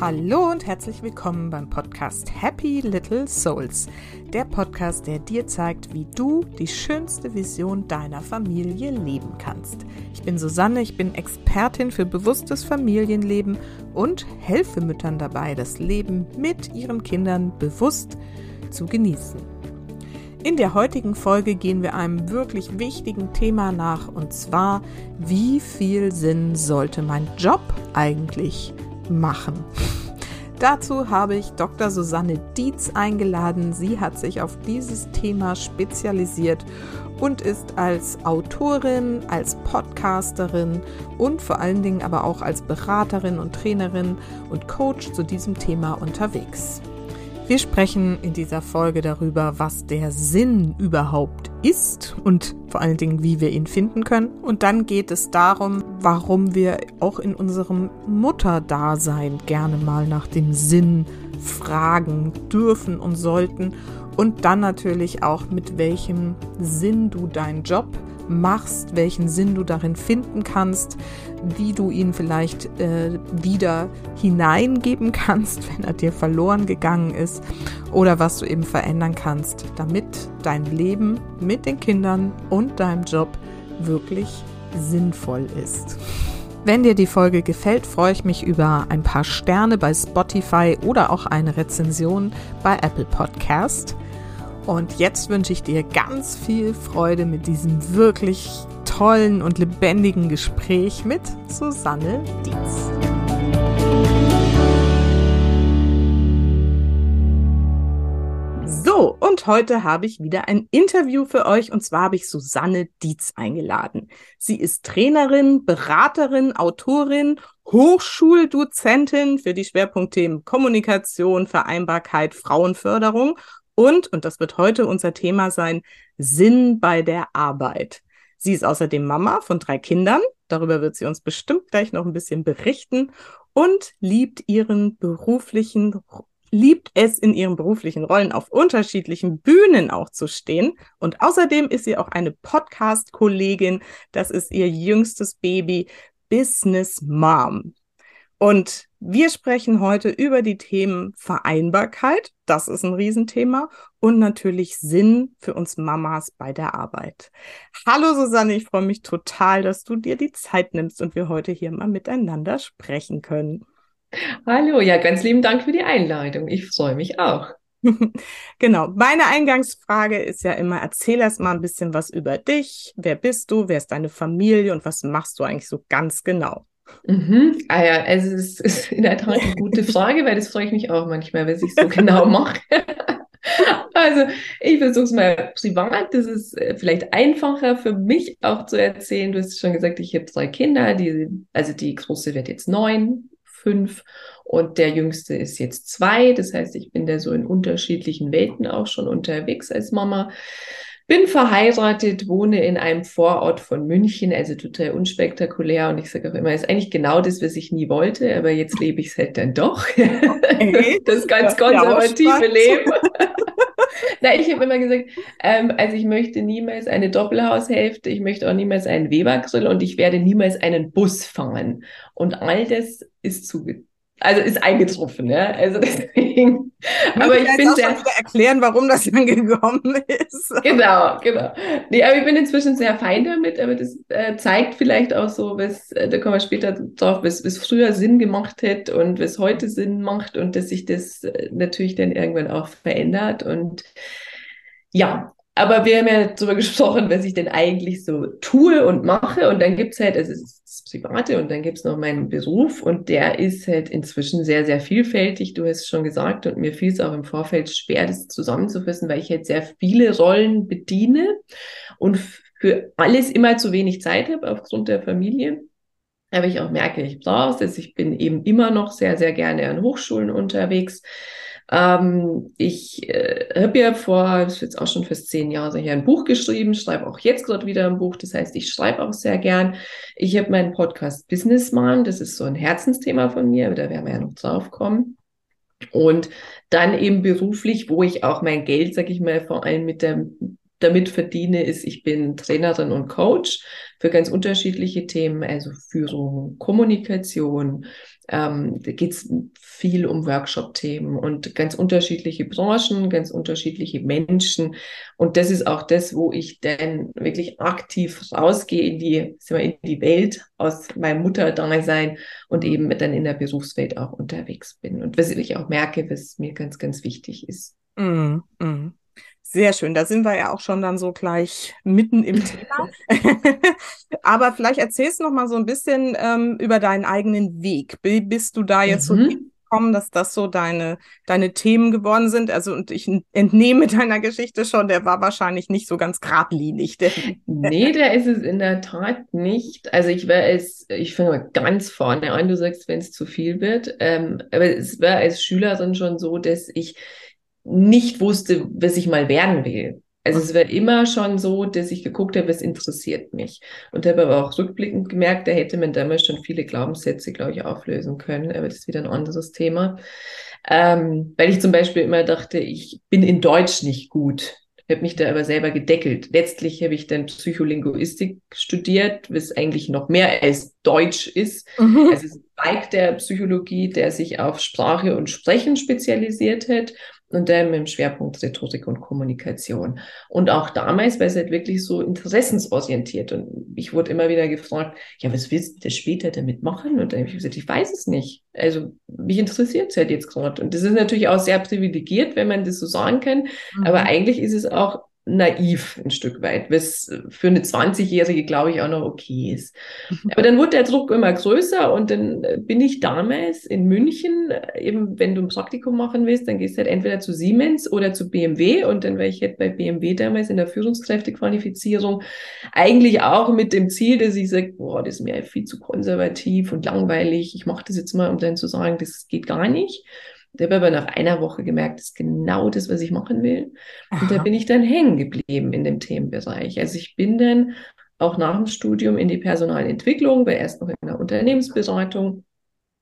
Hallo und herzlich willkommen beim Podcast Happy Little Souls. Der Podcast, der dir zeigt, wie du die schönste Vision deiner Familie leben kannst. Ich bin Susanne, ich bin Expertin für bewusstes Familienleben und helfe Müttern dabei, das Leben mit ihren Kindern bewusst zu genießen. In der heutigen Folge gehen wir einem wirklich wichtigen Thema nach und zwar, wie viel Sinn sollte mein Job eigentlich machen? Dazu habe ich Dr. Susanne Dietz eingeladen. Sie hat sich auf dieses Thema spezialisiert und ist als Autorin, als Podcasterin und vor allen Dingen aber auch als Beraterin und Trainerin und Coach zu diesem Thema unterwegs. Wir sprechen in dieser Folge darüber, was der Sinn überhaupt ist und vor allen Dingen, wie wir ihn finden können. Und dann geht es darum, warum wir auch in unserem Mutterdasein gerne mal nach dem Sinn fragen dürfen und sollten. Und dann natürlich auch, mit welchem Sinn du deinen Job machst, welchen Sinn du darin finden kannst, wie du ihn vielleicht äh, wieder hineingeben kannst, wenn er dir verloren gegangen ist, oder was du eben verändern kannst, damit dein Leben mit den Kindern und deinem Job wirklich sinnvoll ist. Wenn dir die Folge gefällt, freue ich mich über ein paar Sterne bei Spotify oder auch eine Rezension bei Apple Podcast. Und jetzt wünsche ich dir ganz viel Freude mit diesem wirklich tollen und lebendigen Gespräch mit Susanne Dietz. So, und heute habe ich wieder ein Interview für euch und zwar habe ich Susanne Dietz eingeladen. Sie ist Trainerin, Beraterin, Autorin, Hochschuldozentin für die Schwerpunktthemen Kommunikation, Vereinbarkeit, Frauenförderung und, und das wird heute unser Thema sein, Sinn bei der Arbeit. Sie ist außerdem Mama von drei Kindern. Darüber wird sie uns bestimmt gleich noch ein bisschen berichten und liebt ihren beruflichen liebt es in ihren beruflichen Rollen auf unterschiedlichen Bühnen auch zu stehen. Und außerdem ist sie auch eine Podcast-Kollegin. Das ist ihr jüngstes Baby, Business Mom. Und wir sprechen heute über die Themen Vereinbarkeit, das ist ein Riesenthema, und natürlich Sinn für uns Mamas bei der Arbeit. Hallo Susanne, ich freue mich total, dass du dir die Zeit nimmst und wir heute hier mal miteinander sprechen können. Hallo, ja, ganz lieben Dank für die Einladung. Ich freue mich auch. genau. Meine Eingangsfrage ist ja immer, erzähl erst mal ein bisschen was über dich. Wer bist du? Wer ist deine Familie? Und was machst du eigentlich so ganz genau? Mhm. Ah ja, also es ist in der Tat eine gute Frage, weil das freue ich mich auch manchmal, wenn ich so genau mache. also ich versuche es mal privat, das ist äh, vielleicht einfacher für mich auch zu erzählen. Du hast schon gesagt, ich habe drei Kinder, die, also die große wird jetzt neun, fünf und der jüngste ist jetzt zwei. Das heißt, ich bin da so in unterschiedlichen Welten auch schon unterwegs als Mama. Bin verheiratet, wohne in einem Vorort von München, also total unspektakulär. Und ich sage auch immer, ist eigentlich genau das, was ich nie wollte, aber jetzt lebe ich es halt dann doch. Okay. das ganz konservative Leben. Na, ich habe immer gesagt, ähm, also ich möchte niemals eine Doppelhaushälfte, ich möchte auch niemals einen Webergrill und ich werde niemals einen Bus fahren. Und all das ist zugetragen also ist eingetroffen, ja. Also deswegen. aber ich bin sehr wieder erklären, warum das dann gekommen ist. Genau, genau. Nee, aber ich bin inzwischen sehr fein damit, aber das äh, zeigt vielleicht auch so, was, äh, da kommen wir später drauf, was, was früher Sinn gemacht hätte und was heute Sinn macht und dass sich das äh, natürlich dann irgendwann auch verändert. Und ja, aber wir haben ja darüber gesprochen, was ich denn eigentlich so tue und mache. Und dann gibt's halt, also es ist das Private und dann gibt's noch meinen Beruf und der ist halt inzwischen sehr, sehr vielfältig. Du hast es schon gesagt und mir fiel es auch im Vorfeld schwer, das zusammenzufassen, weil ich halt sehr viele Rollen bediene und für alles immer zu wenig Zeit habe aufgrund der Familie. Aber ich auch merke, ich brauche es. Ich bin eben immer noch sehr, sehr gerne an Hochschulen unterwegs ähm, ich äh, habe ja vor, das ist jetzt auch schon fast zehn Jahre her, ein Buch geschrieben, schreibe auch jetzt gerade wieder ein Buch. Das heißt, ich schreibe auch sehr gern. Ich habe meinen Podcast Businessman, das ist so ein Herzensthema von mir, da werden wir ja noch drauf kommen. Und dann eben beruflich, wo ich auch mein Geld, sag ich mal, vor allem mit der damit verdiene, ist, ich bin Trainerin und Coach für ganz unterschiedliche Themen, also Führung, Kommunikation. Ähm, da es viel um Workshop-Themen und ganz unterschiedliche Branchen, ganz unterschiedliche Menschen. Und das ist auch das, wo ich dann wirklich aktiv rausgehe in die, in die Welt aus meinem Mutterdasein und eben dann in der Berufswelt auch unterwegs bin. Und was ich auch merke, was mir ganz, ganz wichtig ist. Mm, mm. Sehr schön, da sind wir ja auch schon dann so gleich mitten im Thema. Aber vielleicht erzählst du noch mal so ein bisschen ähm, über deinen eigenen Weg. Bist du da jetzt mhm. so gekommen, dass das so deine, deine Themen geworden sind? Also, und ich entnehme deiner Geschichte schon, der war wahrscheinlich nicht so ganz geradlinig. Der nee, der ist es in der Tat nicht. Also, ich war es, ich fange mal ganz vorne an, du sagst, wenn es zu viel wird. Ähm, aber es war als Schülerin schon so, dass ich nicht wusste, was ich mal werden will. Also es war immer schon so, dass ich geguckt habe, was interessiert mich. Und habe aber auch rückblickend gemerkt, da hätte man damals schon viele Glaubenssätze, glaube ich, auflösen können. Aber das ist wieder ein anderes Thema. Ähm, weil ich zum Beispiel immer dachte, ich bin in Deutsch nicht gut. habe mich da aber selber gedeckelt. Letztlich habe ich dann Psycholinguistik studiert, was eigentlich noch mehr als Deutsch ist. Mhm. Also es ist ein Zweig der Psychologie, der sich auf Sprache und Sprechen spezialisiert hat und dann mit dem Schwerpunkt Rhetorik und Kommunikation. Und auch damals war es halt wirklich so interessensorientiert. Und ich wurde immer wieder gefragt, ja, was willst du denn später damit machen? Und dann habe ich gesagt, ich weiß es nicht. Also mich interessiert es halt jetzt gerade. Und das ist natürlich auch sehr privilegiert, wenn man das so sagen kann. Mhm. Aber eigentlich ist es auch naiv ein Stück weit, was für eine 20-Jährige, glaube ich, auch noch okay ist. Mhm. Aber dann wurde der Druck immer größer und dann äh, bin ich damals in München, äh, eben wenn du ein Praktikum machen willst, dann gehst du halt entweder zu Siemens oder zu BMW und dann war ich halt bei BMW damals in der Führungskräftequalifizierung eigentlich auch mit dem Ziel, dass ich sage, boah, das ist mir viel zu konservativ und langweilig, ich mache das jetzt mal, um dann zu sagen, das geht gar nicht. Der habe aber nach einer Woche gemerkt, das ist genau das, was ich machen will. Aha. Und da bin ich dann hängen geblieben in dem Themenbereich. Also ich bin dann auch nach dem Studium in die Personalentwicklung, war erst noch in der Unternehmensberatung,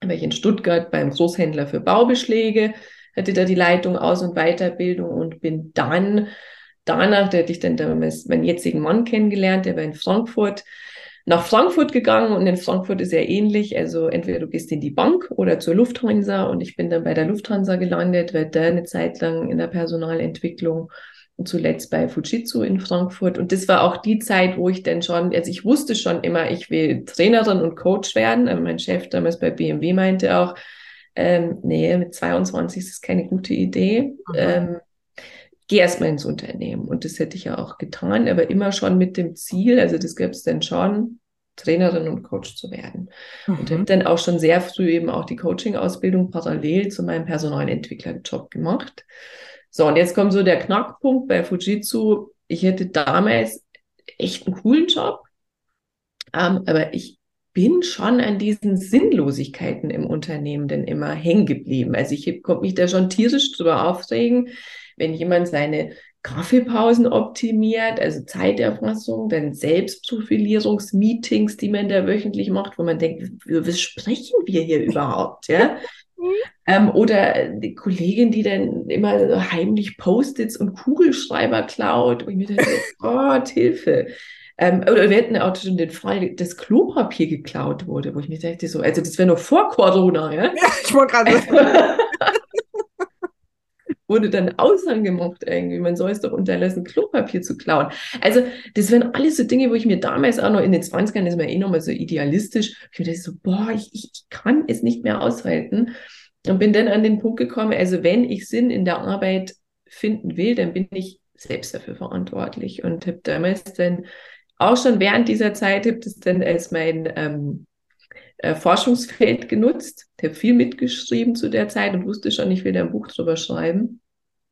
war ich in Stuttgart beim Großhändler für Baubeschläge, hatte da die Leitung Aus- und Weiterbildung und bin dann danach, da hatte ich dann damals meinen jetzigen Mann kennengelernt, der war in Frankfurt, nach Frankfurt gegangen und in Frankfurt ist ja ähnlich. Also entweder du gehst in die Bank oder zur Lufthansa und ich bin dann bei der Lufthansa gelandet, war da eine Zeit lang in der Personalentwicklung und zuletzt bei Fujitsu in Frankfurt. Und das war auch die Zeit, wo ich dann schon, also ich wusste schon immer, ich will Trainerin und Coach werden. Aber mein Chef damals bei BMW meinte auch, ähm, nee, mit 22 ist das keine gute Idee. Mhm. Ähm, geh erstmal ins Unternehmen. Und das hätte ich ja auch getan, aber immer schon mit dem Ziel, also das gab es dann schon, Trainerin und Coach zu werden. Mhm. Und habe dann auch schon sehr früh eben auch die Coaching-Ausbildung parallel zu meinem Personalentwicklerjob gemacht. So, und jetzt kommt so der Knackpunkt bei Fujitsu. Ich hätte damals echt einen coolen Job, ähm, aber ich bin schon an diesen Sinnlosigkeiten im Unternehmen denn immer hängen geblieben. Also ich konnte mich da schon tierisch drüber aufregen, wenn jemand seine Kaffeepausen optimiert, also Zeiterfassung, dann Selbstprofilierungsmeetings, die man da wöchentlich macht, wo man denkt, was sprechen wir hier überhaupt, ja? Mhm. ähm, oder die Kollegin, die dann immer so heimlich Post-its und Kugelschreiber klaut und ich mir denke, Gott, Hilfe. Ähm, oder wir hätten auch schon den Fall, dass Klopapier geklaut wurde, wo ich mir dachte, so, also das wäre noch vor Corona, ja? Ja, ich wollte gerade wurde dann Aushang gemacht irgendwie. Man soll es doch unterlassen, Klopapier zu klauen. Also, das wären alles so Dinge, wo ich mir damals auch noch in den 20ern, das ist mir eh nochmal so idealistisch, ich mir dachte so, boah, ich, ich kann es nicht mehr aushalten. Und bin dann an den Punkt gekommen, also wenn ich Sinn in der Arbeit finden will, dann bin ich selbst dafür verantwortlich und habe damals dann auch schon während dieser Zeit, habe das dann als mein ähm, äh, Forschungsfeld genutzt. Ich habe viel mitgeschrieben zu der Zeit und wusste schon, ich will da ein Buch drüber schreiben.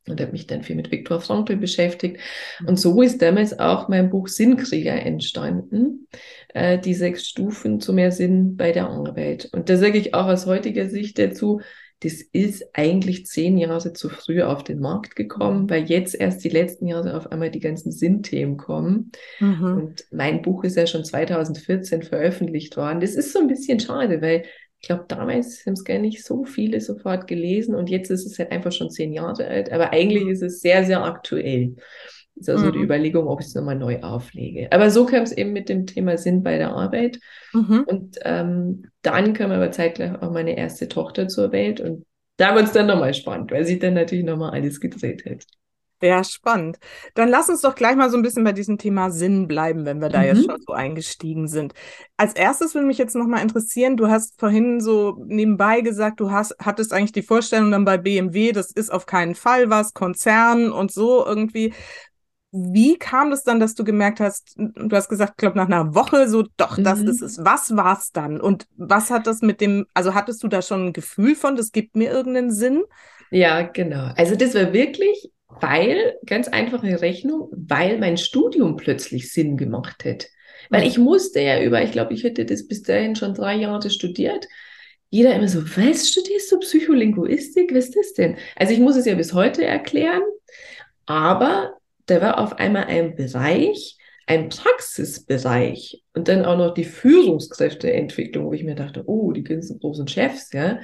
Und habe mich dann viel mit Viktor Frankl beschäftigt. Und so ist damals auch mein Buch Sinnkrieger entstanden. Äh, die sechs Stufen zu mehr Sinn bei der Arbeit. Und da sage ich auch aus heutiger Sicht dazu, das ist eigentlich zehn Jahre zu früh auf den Markt gekommen, weil jetzt erst die letzten Jahre auf einmal die ganzen Sinnthemen kommen. Mhm. Und mein Buch ist ja schon 2014 veröffentlicht worden. Das ist so ein bisschen schade, weil ich glaube, damals haben es gar nicht so viele sofort gelesen und jetzt ist es halt einfach schon zehn Jahre alt, aber eigentlich mhm. ist es sehr, sehr aktuell. Ist also mhm. die Überlegung, ob ich es nochmal neu auflege. Aber so kam es eben mit dem Thema Sinn bei der Arbeit. Mhm. Und ähm, dann kam aber zeitgleich auch meine erste Tochter zur Welt. Und da wird es dann nochmal spannend, weil sie dann natürlich nochmal alles gedreht hat. Ja, spannend. Dann lass uns doch gleich mal so ein bisschen bei diesem Thema Sinn bleiben, wenn wir da mhm. jetzt schon so eingestiegen sind. Als erstes würde mich jetzt nochmal interessieren, du hast vorhin so nebenbei gesagt, du hast, hattest eigentlich die Vorstellung dann bei BMW, das ist auf keinen Fall was, Konzern und so irgendwie. Wie kam das dann, dass du gemerkt hast, du hast gesagt, ich glaube nach einer Woche so, doch, das mhm. ist es. Was war es dann? Und was hat das mit dem, also hattest du da schon ein Gefühl von, das gibt mir irgendeinen Sinn? Ja, genau. Also das war wirklich weil, ganz einfache Rechnung, weil mein Studium plötzlich Sinn gemacht hat. Weil ich musste ja über, ich glaube, ich hätte das bis dahin schon drei Jahre studiert. Jeder immer so, was studierst du Psycholinguistik? Was ist das denn? Also ich muss es ja bis heute erklären, aber da war auf einmal ein Bereich, ein Praxisbereich und dann auch noch die Führungskräfteentwicklung, wo ich mir dachte, oh, die ganzen großen Chefs, ja,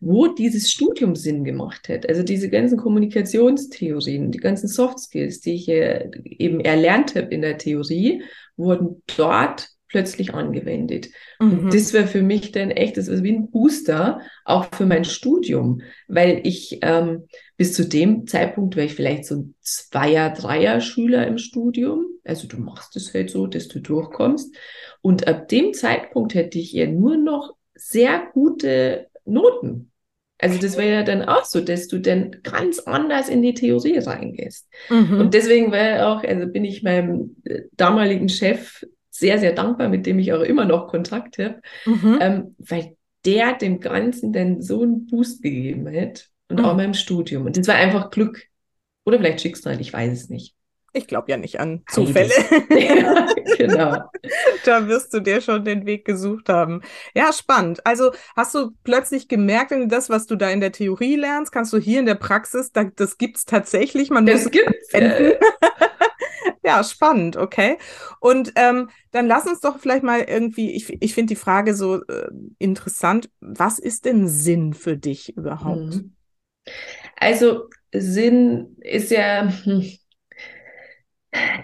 wo dieses Studium Sinn gemacht hat. Also diese ganzen Kommunikationstheorien, die ganzen Soft Skills, die ich eben erlernt habe in der Theorie, wurden dort plötzlich angewendet. Mhm. Und das wäre für mich dann echt, das ist wie ein Booster, auch für mein Studium, weil ich ähm, bis zu dem Zeitpunkt wäre ich vielleicht so ein Zweier-, Dreier-Schüler im Studium. Also du machst es halt so, dass du durchkommst. Und ab dem Zeitpunkt hätte ich ja nur noch sehr gute Noten. Also das wäre ja dann auch so, dass du dann ganz anders in die Theorie reingehst. Mhm. Und deswegen war auch, also bin ich meinem äh, damaligen Chef sehr, sehr dankbar, mit dem ich auch immer noch Kontakt habe, mhm. ähm, weil der dem Ganzen dann so einen Boost gegeben hat und mhm. auch meinem Studium. Und das war einfach Glück. Oder vielleicht Schicksal, ich weiß es nicht. Ich glaube ja nicht an Zufälle. ja, genau. da wirst du dir schon den Weg gesucht haben. Ja, spannend. Also hast du plötzlich gemerkt, das, was du da in der Theorie lernst, kannst du hier in der Praxis, da, das gibt es tatsächlich. Man das muss gibt's. Äh, ja, spannend, okay. Und ähm, dann lass uns doch vielleicht mal irgendwie, ich, ich finde die Frage so äh, interessant, was ist denn Sinn für dich überhaupt? Mhm. Also Sinn ist ja, hm,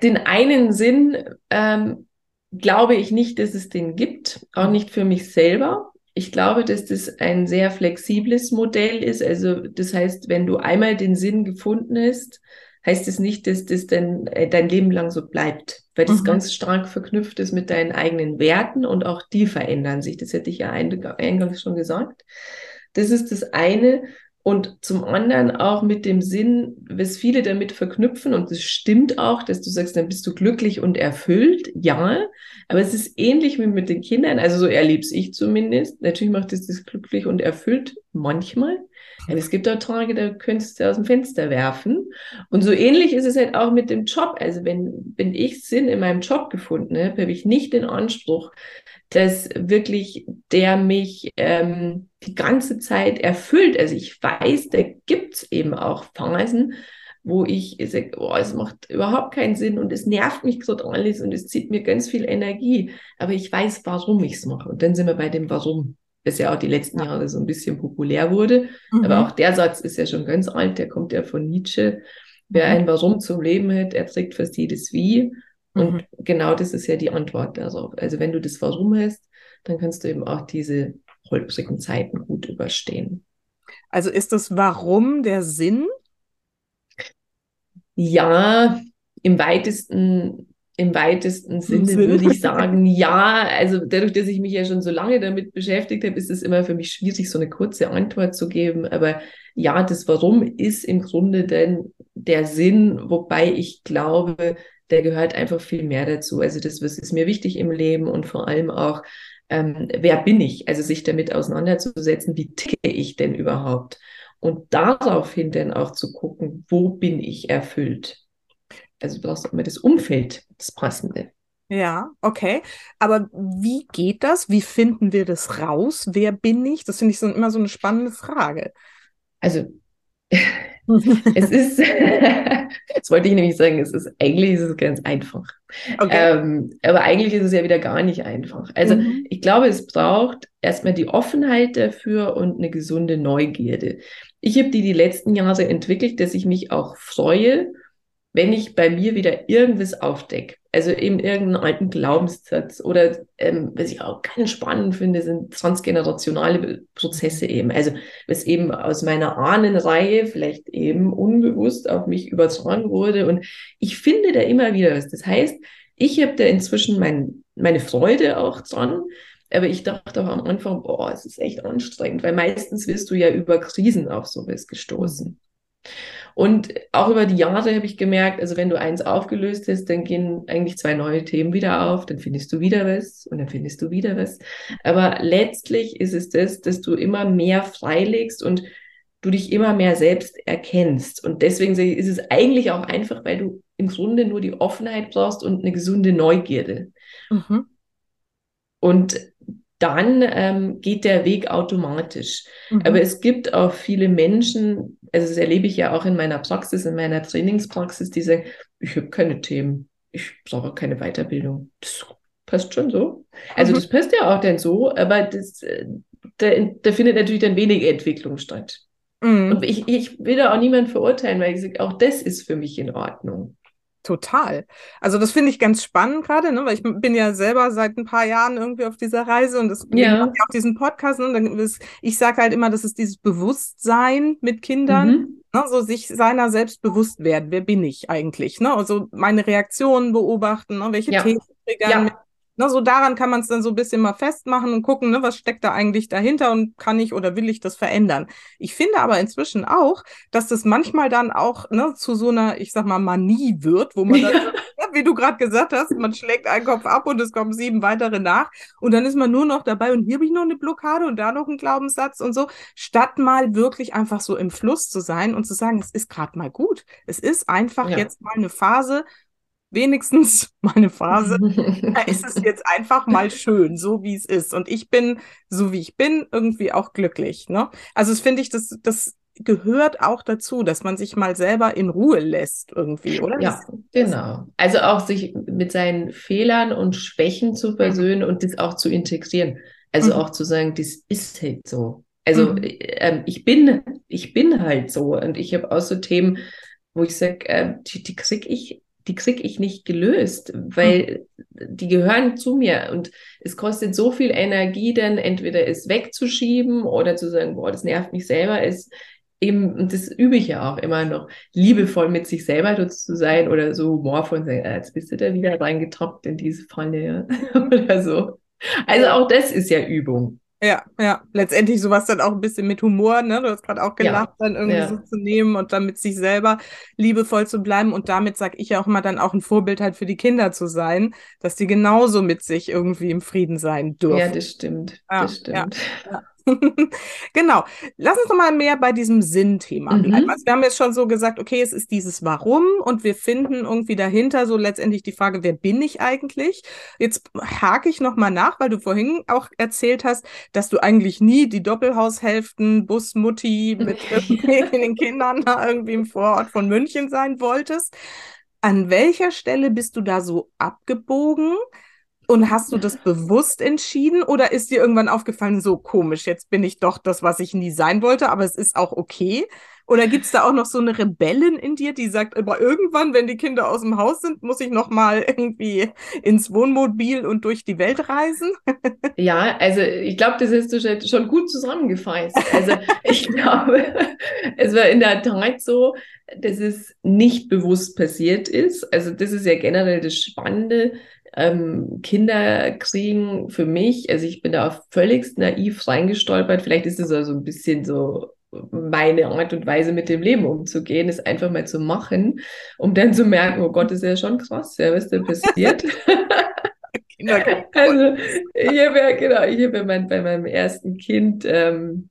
den einen Sinn ähm, glaube ich nicht, dass es den gibt, auch nicht für mich selber. Ich glaube, dass das ein sehr flexibles Modell ist. Also das heißt, wenn du einmal den Sinn gefunden hast, heißt es das nicht, dass das dann äh, dein Leben lang so bleibt, weil das mhm. ganz stark verknüpft ist mit deinen eigenen Werten und auch die verändern sich. Das hätte ich ja eingangs schon gesagt. Das ist das eine. Und zum anderen auch mit dem Sinn, was viele damit verknüpfen, und das stimmt auch, dass du sagst, dann bist du glücklich und erfüllt, ja, aber es ist ähnlich wie mit den Kindern, also so erlebe ich zumindest. Natürlich macht es das glücklich und erfüllt manchmal, es gibt auch Tage, da könntest du aus dem Fenster werfen. Und so ähnlich ist es halt auch mit dem Job. Also wenn, wenn ich Sinn in meinem Job gefunden habe, habe ich nicht den Anspruch, dass wirklich der mich ähm, die ganze Zeit erfüllt. Also ich weiß, da gibt's eben auch Phasen, wo ich sage, oh, es macht überhaupt keinen Sinn und es nervt mich gerade alles und es zieht mir ganz viel Energie. Aber ich weiß, warum ich es mache. Und dann sind wir bei dem Warum das ja auch die letzten Jahre so ein bisschen populär wurde. Mhm. Aber auch der Satz ist ja schon ganz alt, der kommt ja von Nietzsche. Wer mhm. ein Warum zum Leben hat, er trägt fast jedes Wie. Und mhm. genau das ist ja die Antwort darauf. Also wenn du das Warum hast, dann kannst du eben auch diese holprigen Zeiten gut überstehen. Also ist das Warum der Sinn? Ja, im weitesten im weitesten Sinne würde ich sagen, ja. Also dadurch, dass ich mich ja schon so lange damit beschäftigt habe, ist es immer für mich schwierig, so eine kurze Antwort zu geben. Aber ja, das Warum ist im Grunde denn der Sinn, wobei ich glaube, der gehört einfach viel mehr dazu. Also das, was ist mir wichtig im Leben und vor allem auch, ähm, wer bin ich? Also sich damit auseinanderzusetzen, wie ticke ich denn überhaupt? Und daraufhin dann auch zu gucken, wo bin ich erfüllt? Also du brauchst immer das Umfeld, das Passende. Ja, okay. Aber wie geht das? Wie finden wir das raus? Wer bin ich? Das finde ich so, immer so eine spannende Frage. Also, es ist, das wollte ich nämlich sagen, es ist, eigentlich ist es ganz einfach. Okay. Ähm, aber eigentlich ist es ja wieder gar nicht einfach. Also, mhm. ich glaube, es braucht erstmal die Offenheit dafür und eine gesunde Neugierde. Ich habe die die letzten Jahre entwickelt, dass ich mich auch freue, wenn ich bei mir wieder irgendwas aufdecke, also eben irgendeinen alten Glaubenssatz oder ähm, was ich auch ganz spannend finde, sind transgenerationale Prozesse eben. Also was eben aus meiner Ahnenreihe vielleicht eben unbewusst auf mich übertragen wurde. Und ich finde da immer wieder was. Das heißt, ich habe da inzwischen mein, meine Freude auch dran. Aber ich dachte auch am Anfang, boah, es ist echt anstrengend, weil meistens wirst du ja über Krisen auf sowas gestoßen. Und auch über die Jahre habe ich gemerkt, also wenn du eins aufgelöst hast, dann gehen eigentlich zwei neue Themen wieder auf, dann findest du wieder was und dann findest du wieder was. Aber letztlich ist es das, dass du immer mehr freilegst und du dich immer mehr selbst erkennst. Und deswegen ist es eigentlich auch einfach, weil du im Grunde nur die Offenheit brauchst und eine gesunde Neugierde. Mhm. Und dann ähm, geht der Weg automatisch. Mhm. Aber es gibt auch viele Menschen, also das erlebe ich ja auch in meiner Praxis, in meiner Trainingspraxis, die sagen, ich habe keine Themen, ich brauche keine Weiterbildung. Das passt schon so. Also mhm. das passt ja auch dann so, aber das, äh, da, da findet natürlich dann wenig Entwicklung statt. Mhm. Und ich, ich will da auch niemanden verurteilen, weil ich sage, auch das ist für mich in Ordnung. Total. Also das finde ich ganz spannend gerade, ne? weil ich bin ja selber seit ein paar Jahren irgendwie auf dieser Reise und das ja. auch diesen Podcast. Ne? Ist, ich sage halt immer, das ist dieses Bewusstsein mit Kindern, mhm. ne? so sich seiner selbst bewusst werden. Wer bin ich eigentlich? Ne? Also meine Reaktionen beobachten, ne? welche ja. Themen triggern ja. Ne, so daran kann man es dann so ein bisschen mal festmachen und gucken, ne, was steckt da eigentlich dahinter und kann ich oder will ich das verändern. Ich finde aber inzwischen auch, dass das manchmal dann auch ne, zu so einer, ich sag mal, Manie wird, wo man dann, ja. wie du gerade gesagt hast, man schlägt einen Kopf ab und es kommen sieben weitere nach und dann ist man nur noch dabei und hier habe ich noch eine Blockade und da noch einen Glaubenssatz und so, statt mal wirklich einfach so im Fluss zu sein und zu sagen, es ist gerade mal gut. Es ist einfach ja. jetzt mal eine Phase, wenigstens meine Phase, da ist es jetzt einfach mal schön, so wie es ist. Und ich bin, so wie ich bin, irgendwie auch glücklich. Ne? Also das finde ich, das, das gehört auch dazu, dass man sich mal selber in Ruhe lässt irgendwie, oder? Ja, genau. Also auch sich mit seinen Fehlern und Schwächen zu versöhnen und das auch zu integrieren. Also mhm. auch zu sagen, das ist halt so. Also mhm. äh, ich bin, ich bin halt so und ich habe auch so Themen, wo ich sage, äh, die, die kriege ich die kriege ich nicht gelöst, weil hm. die gehören zu mir und es kostet so viel Energie, dann entweder es wegzuschieben oder zu sagen, boah, das nervt mich selber, ist eben, und das übe ich ja auch immer noch, liebevoll mit sich selber zu sein oder so humorvoll und sagen, ah, jetzt bist du da wieder reingetoppt in diese Falle, ja, oder so. Also auch das ist ja Übung. Ja, ja, letztendlich sowas dann auch ein bisschen mit Humor, ne? Du hast gerade auch gelacht, ja, dann irgendwie ja. so zu nehmen und dann mit sich selber liebevoll zu bleiben. Und damit sage ich ja auch immer dann auch ein Vorbild halt für die Kinder zu sein, dass die genauso mit sich irgendwie im Frieden sein dürfen. Ja, das stimmt. Ja, das stimmt. Ja, genau. Lass uns noch mal mehr bei diesem Sinnthema bleiben. Mhm. Also wir haben jetzt schon so gesagt, okay, es ist dieses Warum und wir finden irgendwie dahinter so letztendlich die Frage, wer bin ich eigentlich? Jetzt hake ich noch mal nach, weil du vorhin auch erzählt hast, dass du eigentlich nie die Doppelhaushälften, Busmutti mit den Kindern da irgendwie im Vorort von München sein wolltest. An welcher Stelle bist du da so abgebogen? Und hast du das bewusst entschieden oder ist dir irgendwann aufgefallen, so komisch, jetzt bin ich doch das, was ich nie sein wollte, aber es ist auch okay? Oder gibt es da auch noch so eine Rebellin in dir, die sagt, aber irgendwann, wenn die Kinder aus dem Haus sind, muss ich noch mal irgendwie ins Wohnmobil und durch die Welt reisen? Ja, also ich glaube, das du schon gut zusammengefasst. Also ich glaube, es war in der Tat so, dass es nicht bewusst passiert ist. Also das ist ja generell das Spannende ähm, Kinder kriegen für mich, also ich bin da auch völlig naiv reingestolpert. Vielleicht ist es also ein bisschen so meine Art und Weise mit dem Leben umzugehen, ist einfach mal zu machen, um dann zu merken, oh Gott, ist ja schon krass, ja, was da passiert. also ich habe ja, genau, ich habe ja mein, bei meinem ersten Kind ähm,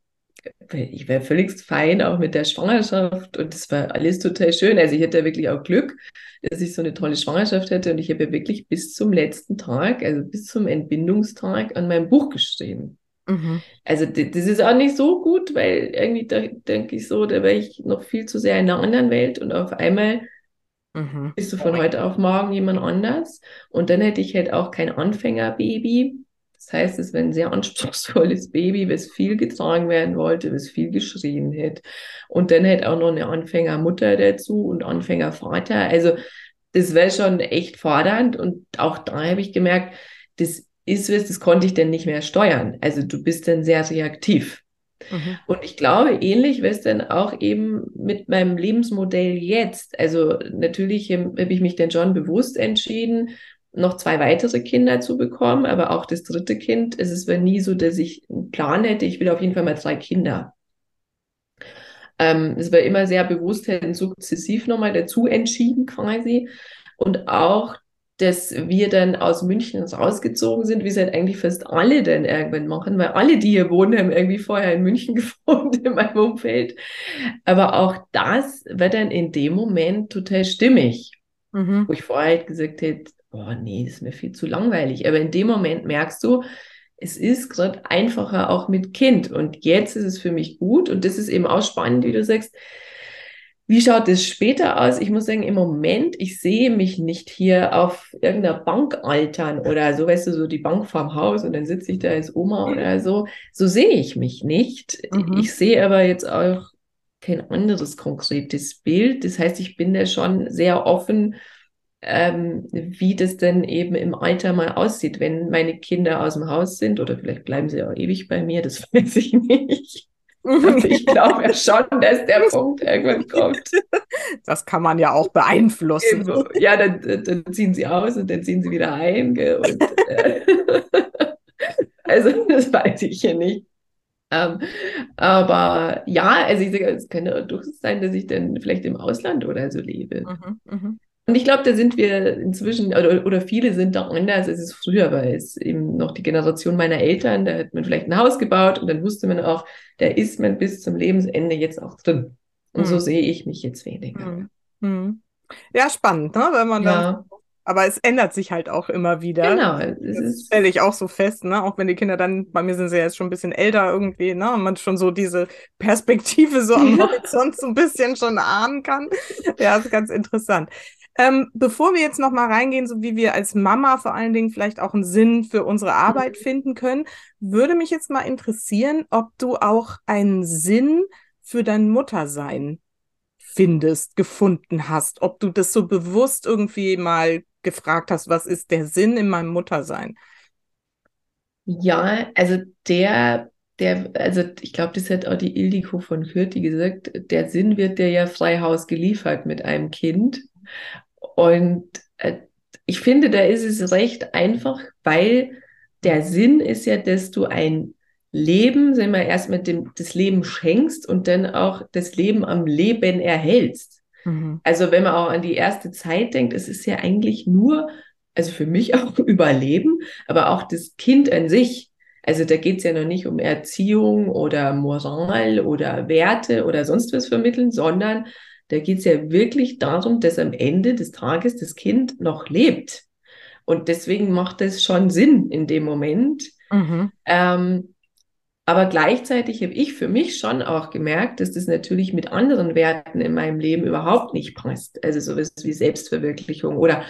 ich war völlig fein, auch mit der Schwangerschaft und es war alles total schön. Also ich hatte wirklich auch Glück, dass ich so eine tolle Schwangerschaft hatte und ich habe ja wirklich bis zum letzten Tag, also bis zum Entbindungstag an meinem Buch geschrieben. Mhm. Also das ist auch nicht so gut, weil irgendwie da denke ich so, da wäre ich noch viel zu sehr in einer anderen Welt und auf einmal mhm. bist du von heute auf morgen jemand anders und dann hätte ich halt auch kein Anfängerbaby, Das heißt, es war ein sehr anspruchsvolles Baby, was viel getragen werden wollte, was viel geschrien hat. Und dann halt auch noch eine Anfängermutter dazu und Anfängervater. Also das wäre schon echt fordernd. Und auch da habe ich gemerkt, das ist was, das konnte ich dann nicht mehr steuern. Also du bist dann sehr reaktiv. Mhm. Und ich glaube, ähnlich wäre es dann auch eben mit meinem Lebensmodell jetzt. Also natürlich habe ich mich dann schon bewusst entschieden, noch zwei weitere Kinder zu bekommen, aber auch das dritte Kind. Es ist nie so, dass ich einen Plan hätte, ich will auf jeden Fall mal drei Kinder. Ähm, es war immer sehr bewusst, hätten sukzessiv nochmal dazu entschieden quasi. Und auch, dass wir dann aus München rausgezogen sind, wie es halt eigentlich fast alle dann irgendwann machen, weil alle, die hier wohnen, haben irgendwie vorher in München gewohnt in meinem Umfeld. Aber auch das war dann in dem Moment total stimmig. Mhm. Wo ich vorher halt gesagt hätte, oh nee, das ist mir viel zu langweilig. Aber in dem Moment merkst du, es ist gerade einfacher auch mit Kind. Und jetzt ist es für mich gut. Und das ist eben auch spannend, wie du sagst. Wie schaut es später aus? Ich muss sagen, im Moment, ich sehe mich nicht hier auf irgendeiner Bank altern oder so, weißt du, so die Bank vorm Haus und dann sitze ich da als Oma oder so. So sehe ich mich nicht. Mhm. Ich sehe aber jetzt auch kein anderes konkretes Bild. Das heißt, ich bin da schon sehr offen ähm, wie das denn eben im Alter mal aussieht, wenn meine Kinder aus dem Haus sind oder vielleicht bleiben sie auch ewig bei mir, das weiß ich nicht. Aber ich glaube ja schon, dass der Punkt irgendwann kommt. Das kann man ja auch beeinflussen. Ja, dann, dann, ziehen sie aus und dann ziehen sie wieder ein. Und, äh, also das weiß ich ja nicht. Ähm, aber ja, also ich sage, es könnte auch durchaus sein, dass ich dann vielleicht im Ausland oder so lebe. Mhm, mh. Und ich glaube, da sind wir inzwischen, oder, oder viele sind da anders, als es früher war. Es eben noch die Generation meiner Eltern, da hat man vielleicht ein Haus gebaut und dann wusste man auch, da ist man bis zum Lebensende jetzt auch drin. Und mhm. so sehe ich mich jetzt weniger. Mhm. mhm. Ja, spannend, ne? wenn man ja. dann aber es ändert sich halt auch immer wieder. Genau. Das stelle ich auch so fest, ne? Auch wenn die Kinder dann, bei mir sind sie jetzt schon ein bisschen älter irgendwie, ne? Und man schon so diese Perspektive so am Horizont so ein bisschen schon ahnen kann. Ja, ist ganz interessant. Ähm, bevor wir jetzt nochmal reingehen, so wie wir als Mama vor allen Dingen vielleicht auch einen Sinn für unsere Arbeit mhm. finden können, würde mich jetzt mal interessieren, ob du auch einen Sinn für dein Muttersein findest, gefunden hast, ob du das so bewusst irgendwie mal gefragt hast, was ist der Sinn in meinem Muttersein? Ja, also der, der, also ich glaube, das hat auch die Ildiko von Kürti gesagt, der Sinn wird dir ja frei Haus geliefert mit einem Kind. Und äh, ich finde, da ist es recht einfach, weil der Sinn ist ja, dass du ein Leben, sagen wir erst mit dem das Leben schenkst und dann auch das Leben am Leben erhältst. Mhm. Also wenn man auch an die erste Zeit denkt, es ist ja eigentlich nur, also für mich auch Überleben, aber auch das Kind an sich. Also da geht es ja noch nicht um Erziehung oder Moral oder Werte oder sonst was vermitteln, sondern da geht es ja wirklich darum, dass am Ende des Tages das Kind noch lebt. Und deswegen macht es schon Sinn in dem Moment. Mhm. Ähm, aber gleichzeitig habe ich für mich schon auch gemerkt, dass das natürlich mit anderen Werten in meinem Leben überhaupt nicht passt. Also sowas wie Selbstverwirklichung oder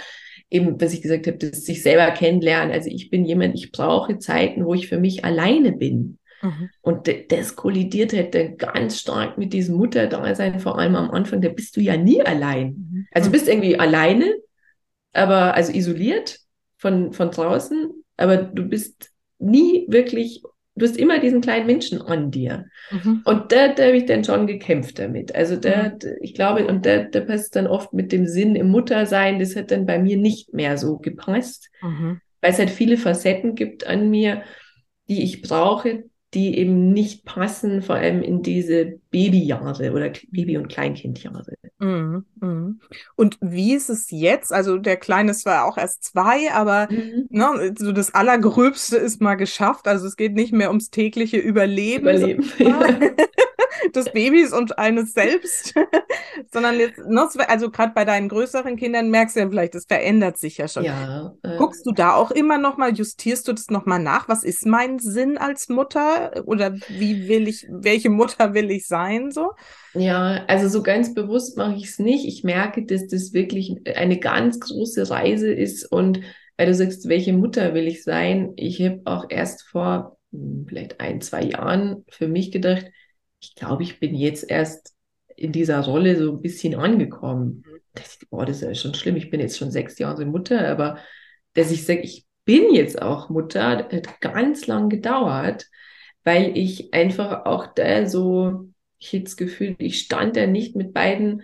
eben, was ich gesagt habe, das sich selber kennenlernen. Also ich bin jemand, ich brauche Zeiten, wo ich für mich alleine bin. Mhm. Und das kollidiert halt dann ganz stark mit diesem Mutterdasein, vor allem am Anfang, da bist du ja nie allein. Mhm. Also du bist irgendwie alleine, aber also isoliert von, von draußen, aber du bist nie wirklich, du hast immer diesen kleinen Menschen an dir. Mhm. Und da, da habe ich dann schon gekämpft damit. Also da, mhm. ich glaube, und da, da passt dann oft mit dem Sinn im Muttersein, das hat dann bei mir nicht mehr so gepasst, mhm. weil es halt viele Facetten gibt an mir, die ich brauche, die eben nicht passen, vor allem in diese Babyjahre oder Baby- und Kleinkindjahre. Mhm, mhm. Und wie ist es jetzt? Also der Kleine ist zwar auch erst zwei, aber mhm. ne, so das Allergröbste ist mal geschafft. Also es geht nicht mehr ums tägliche Überleben. Überleben. des Babys und eines selbst, sondern jetzt, ne, also gerade bei deinen größeren Kindern merkst du ja vielleicht, das verändert sich ja schon. Ja, äh, Guckst du da auch immer noch mal, justierst du das noch mal nach? Was ist mein Sinn als Mutter oder wie will ich, welche Mutter will ich sein so? Ja, also so ganz bewusst mache ich es nicht. Ich merke, dass das wirklich eine ganz große Reise ist und weil du sagst, welche Mutter will ich sein? Ich habe auch erst vor hm, vielleicht ein, zwei Jahren für mich gedacht, ich glaube, ich bin jetzt erst in dieser Rolle so ein bisschen angekommen. Das, boah, das ist ja schon schlimm. Ich bin jetzt schon sechs Jahre Mutter, aber dass ich sage, ich bin jetzt auch Mutter, hat ganz lang gedauert, weil ich einfach auch da so, ich hätte das Gefühl, ich stand da nicht mit beiden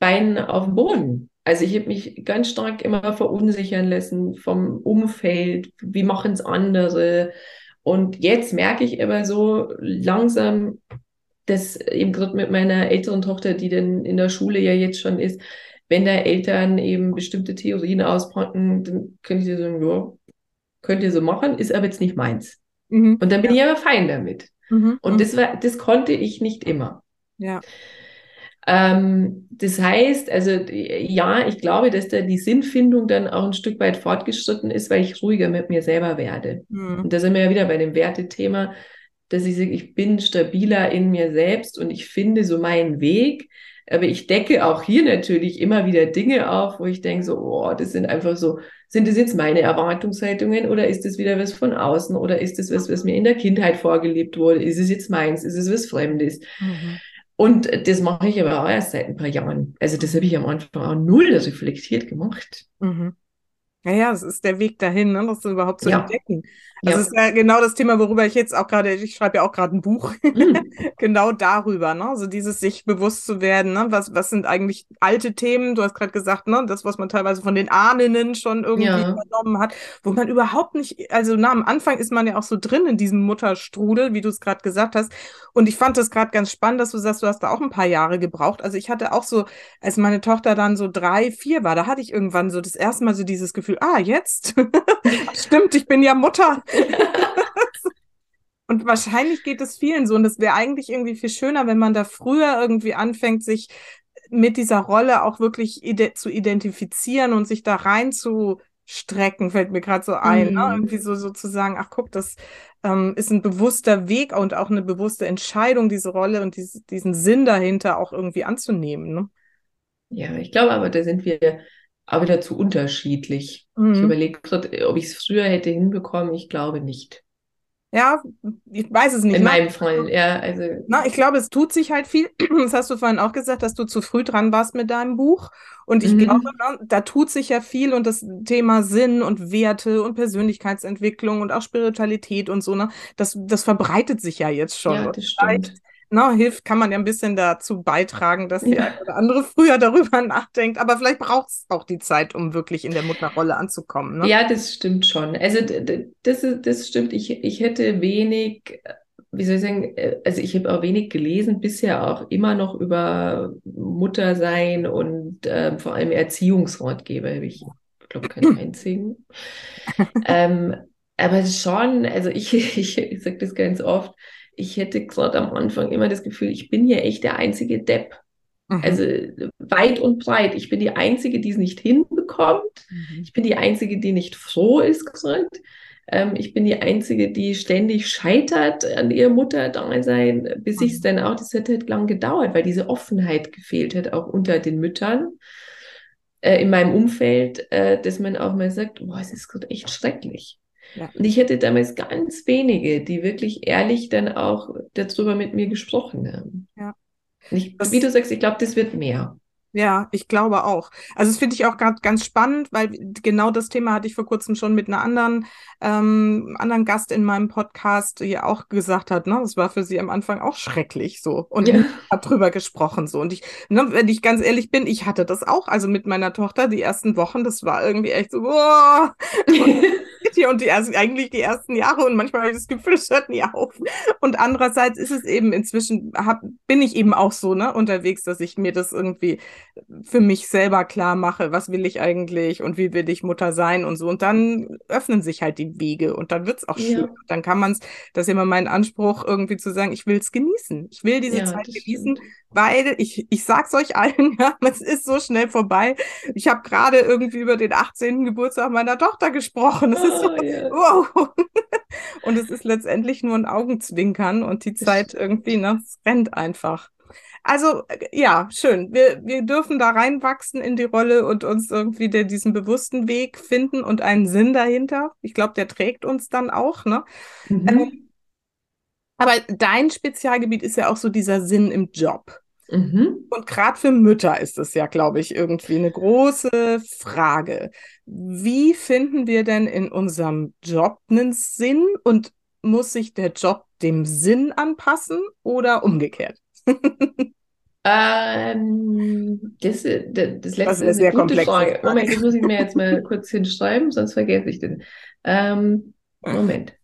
Beinen auf dem Boden. Also ich habe mich ganz stark immer verunsichern lassen vom Umfeld, wie machen es andere. Und jetzt merke ich aber so langsam, dass eben gerade mit meiner älteren Tochter, die dann in der Schule ja jetzt schon ist, wenn da Eltern eben bestimmte Theorien auspacken, dann könnte ich sagen, ja, könnt ihr so machen, ist aber jetzt nicht meins. Mhm. Und dann bin ja. ich aber fein damit. Mhm. Und das war, das konnte ich nicht immer. Ja. Ähm, das heißt, also ja, ich glaube, dass da die Sinnfindung dann auch ein Stück weit fortgeschritten ist, weil ich ruhiger mit mir selber werde. Mhm. Und da sind wir ja wieder bei dem Wertethema, dass ich sage, ich bin stabiler in mir selbst und ich finde so meinen Weg. Aber ich decke auch hier natürlich immer wieder Dinge auf, wo ich denke so, oh, das sind einfach so, sind das jetzt meine Erwartungshaltungen oder ist das wieder was von außen oder ist das was, was mir in der Kindheit vorgelebt wurde? Ist es jetzt meins? Ist es was Fremdes? Mhm. Und das mache ich aber auch erst seit ein paar Jahren. Also das habe ich am Anfang auch null reflektiert gemacht. Mhm. Naja, es ist der Weg dahin, ne, das überhaupt zu ja. entdecken. Das ja. ist ja genau das Thema, worüber ich jetzt auch gerade, ich schreibe ja auch gerade ein Buch, mhm. genau darüber, ne? Also dieses sich bewusst zu werden, ne? Was, was sind eigentlich alte Themen? Du hast gerade gesagt, ne, das, was man teilweise von den Ahnen schon irgendwie ja. übernommen hat, wo man überhaupt nicht, also na, am Anfang ist man ja auch so drin in diesem Mutterstrudel, wie du es gerade gesagt hast. Und ich fand das gerade ganz spannend, dass du sagst, du hast da auch ein paar Jahre gebraucht. Also ich hatte auch so, als meine Tochter dann so drei, vier war, da hatte ich irgendwann so das erste Mal so dieses Gefühl, ah, jetzt, stimmt, ich bin ja Mutter. Und wahrscheinlich geht es vielen so. Und es wäre eigentlich irgendwie viel schöner, wenn man da früher irgendwie anfängt, sich mit dieser Rolle auch wirklich ide zu identifizieren und sich da rein zu strecken, fällt mir gerade so ein. Ne? Mhm. Ne? Irgendwie so sozusagen, ach guck, das ähm, ist ein bewusster Weg und auch eine bewusste Entscheidung, diese Rolle und dies, diesen Sinn dahinter auch irgendwie anzunehmen. Ne? Ja, ich glaube aber, da sind wir auch wieder zu unterschiedlich. Mhm. Ich überlege gerade, ob ich es früher hätte hinbekommen. Ich glaube nicht. Ja, ich weiß es nicht. In ne? meinem Fall, ja. Also. Na, ich glaube, es tut sich halt viel. Das hast du vorhin auch gesagt, dass du zu früh dran warst mit deinem Buch. Und ich mhm. glaube, na, da tut sich ja viel und das Thema Sinn und Werte und Persönlichkeitsentwicklung und auch Spiritualität und so, ne, das, das verbreitet sich ja jetzt schon. Ja, das stimmt ne, hilft, kann man ja ein bisschen dazu beitragen, dass eine oder andere früher darüber nachdenkt. Aber vielleicht braucht es auch die Zeit, um wirklich in der Mutterrolle anzukommen. Ne? Ja, das stimmt schon. Also das, das stimmt. Ich, ich hätte wenig, wie soll ich sagen, äh, also ich habe auch wenig gelesen, bisher auch immer noch über Muttersein und äh, vor allem Erziehungsratgeber. Ich glaube, keinen einzigen. ähm, aber schon, also ich, ich, ich sage das ganz oft, ich hätte gerade am Anfang immer das Gefühl, ich bin hier echt der einzige Depp. Mhm. Also weit und breit. Ich bin die Einzige, die es nicht hinbekommt. Mhm. Ich bin die Einzige, die nicht froh ist gerade. Ähm, ich bin die Einzige, die ständig scheitert an ihr Mutterdasein, bis mhm. ich es dann auch, das hat halt lang gedauert, weil diese Offenheit gefehlt hat, auch unter den Müttern äh, in meinem Umfeld, äh, dass man auch mal sagt, boah, es ist gerade echt schrecklich. Ja. Und ich hätte damals ganz wenige, die wirklich ehrlich dann auch darüber mit mir gesprochen haben. Ja. Ich, wie du sagst, ich glaube, das wird mehr. Ja, ich glaube auch. Also das finde ich auch gerade ganz spannend, weil genau das Thema hatte ich vor kurzem schon mit einer anderen, ähm, anderen Gast in meinem Podcast, die auch gesagt hat, ne, das war für sie am Anfang auch schrecklich so. Und ja. hat drüber gesprochen so. Und ich, ne, wenn ich ganz ehrlich bin, ich hatte das auch. Also mit meiner Tochter die ersten Wochen, das war irgendwie echt so, boah. Hier und die ersten, eigentlich die ersten Jahre und manchmal habe ich das Gefühl, es hört nie auf. Und andererseits ist es eben inzwischen, hab, bin ich eben auch so ne, unterwegs, dass ich mir das irgendwie für mich selber klar mache, was will ich eigentlich und wie will ich Mutter sein und so. Und dann öffnen sich halt die Wege und dann wird es auch ja. schön. Dann kann man es, das ist immer mein Anspruch, irgendwie zu sagen, ich will es genießen. Ich will diese ja, Zeit genießen, stimmt. weil ich, ich sag's euch allen, ja, es ist so schnell vorbei. Ich habe gerade irgendwie über den 18. Geburtstag meiner Tochter gesprochen. Es ist so, ah, ja. wow. und es ist letztendlich nur ein Augenzwinkern und die Zeit irgendwie, ne, es rennt einfach. Also ja, schön. Wir, wir dürfen da reinwachsen in die Rolle und uns irgendwie de, diesen bewussten Weg finden und einen Sinn dahinter. Ich glaube, der trägt uns dann auch, ne? Mhm. Ähm, aber dein Spezialgebiet ist ja auch so dieser Sinn im Job. Mhm. Und gerade für Mütter ist es ja, glaube ich, irgendwie eine große Frage. Wie finden wir denn in unserem Job einen Sinn und muss sich der Job dem Sinn anpassen oder umgekehrt? ähm, das, das, das letzte das ist eine, sehr gute Frage. Frage. Moment, das muss ich mir jetzt mal kurz hinschreiben, sonst vergesse ich den. Ähm, Moment.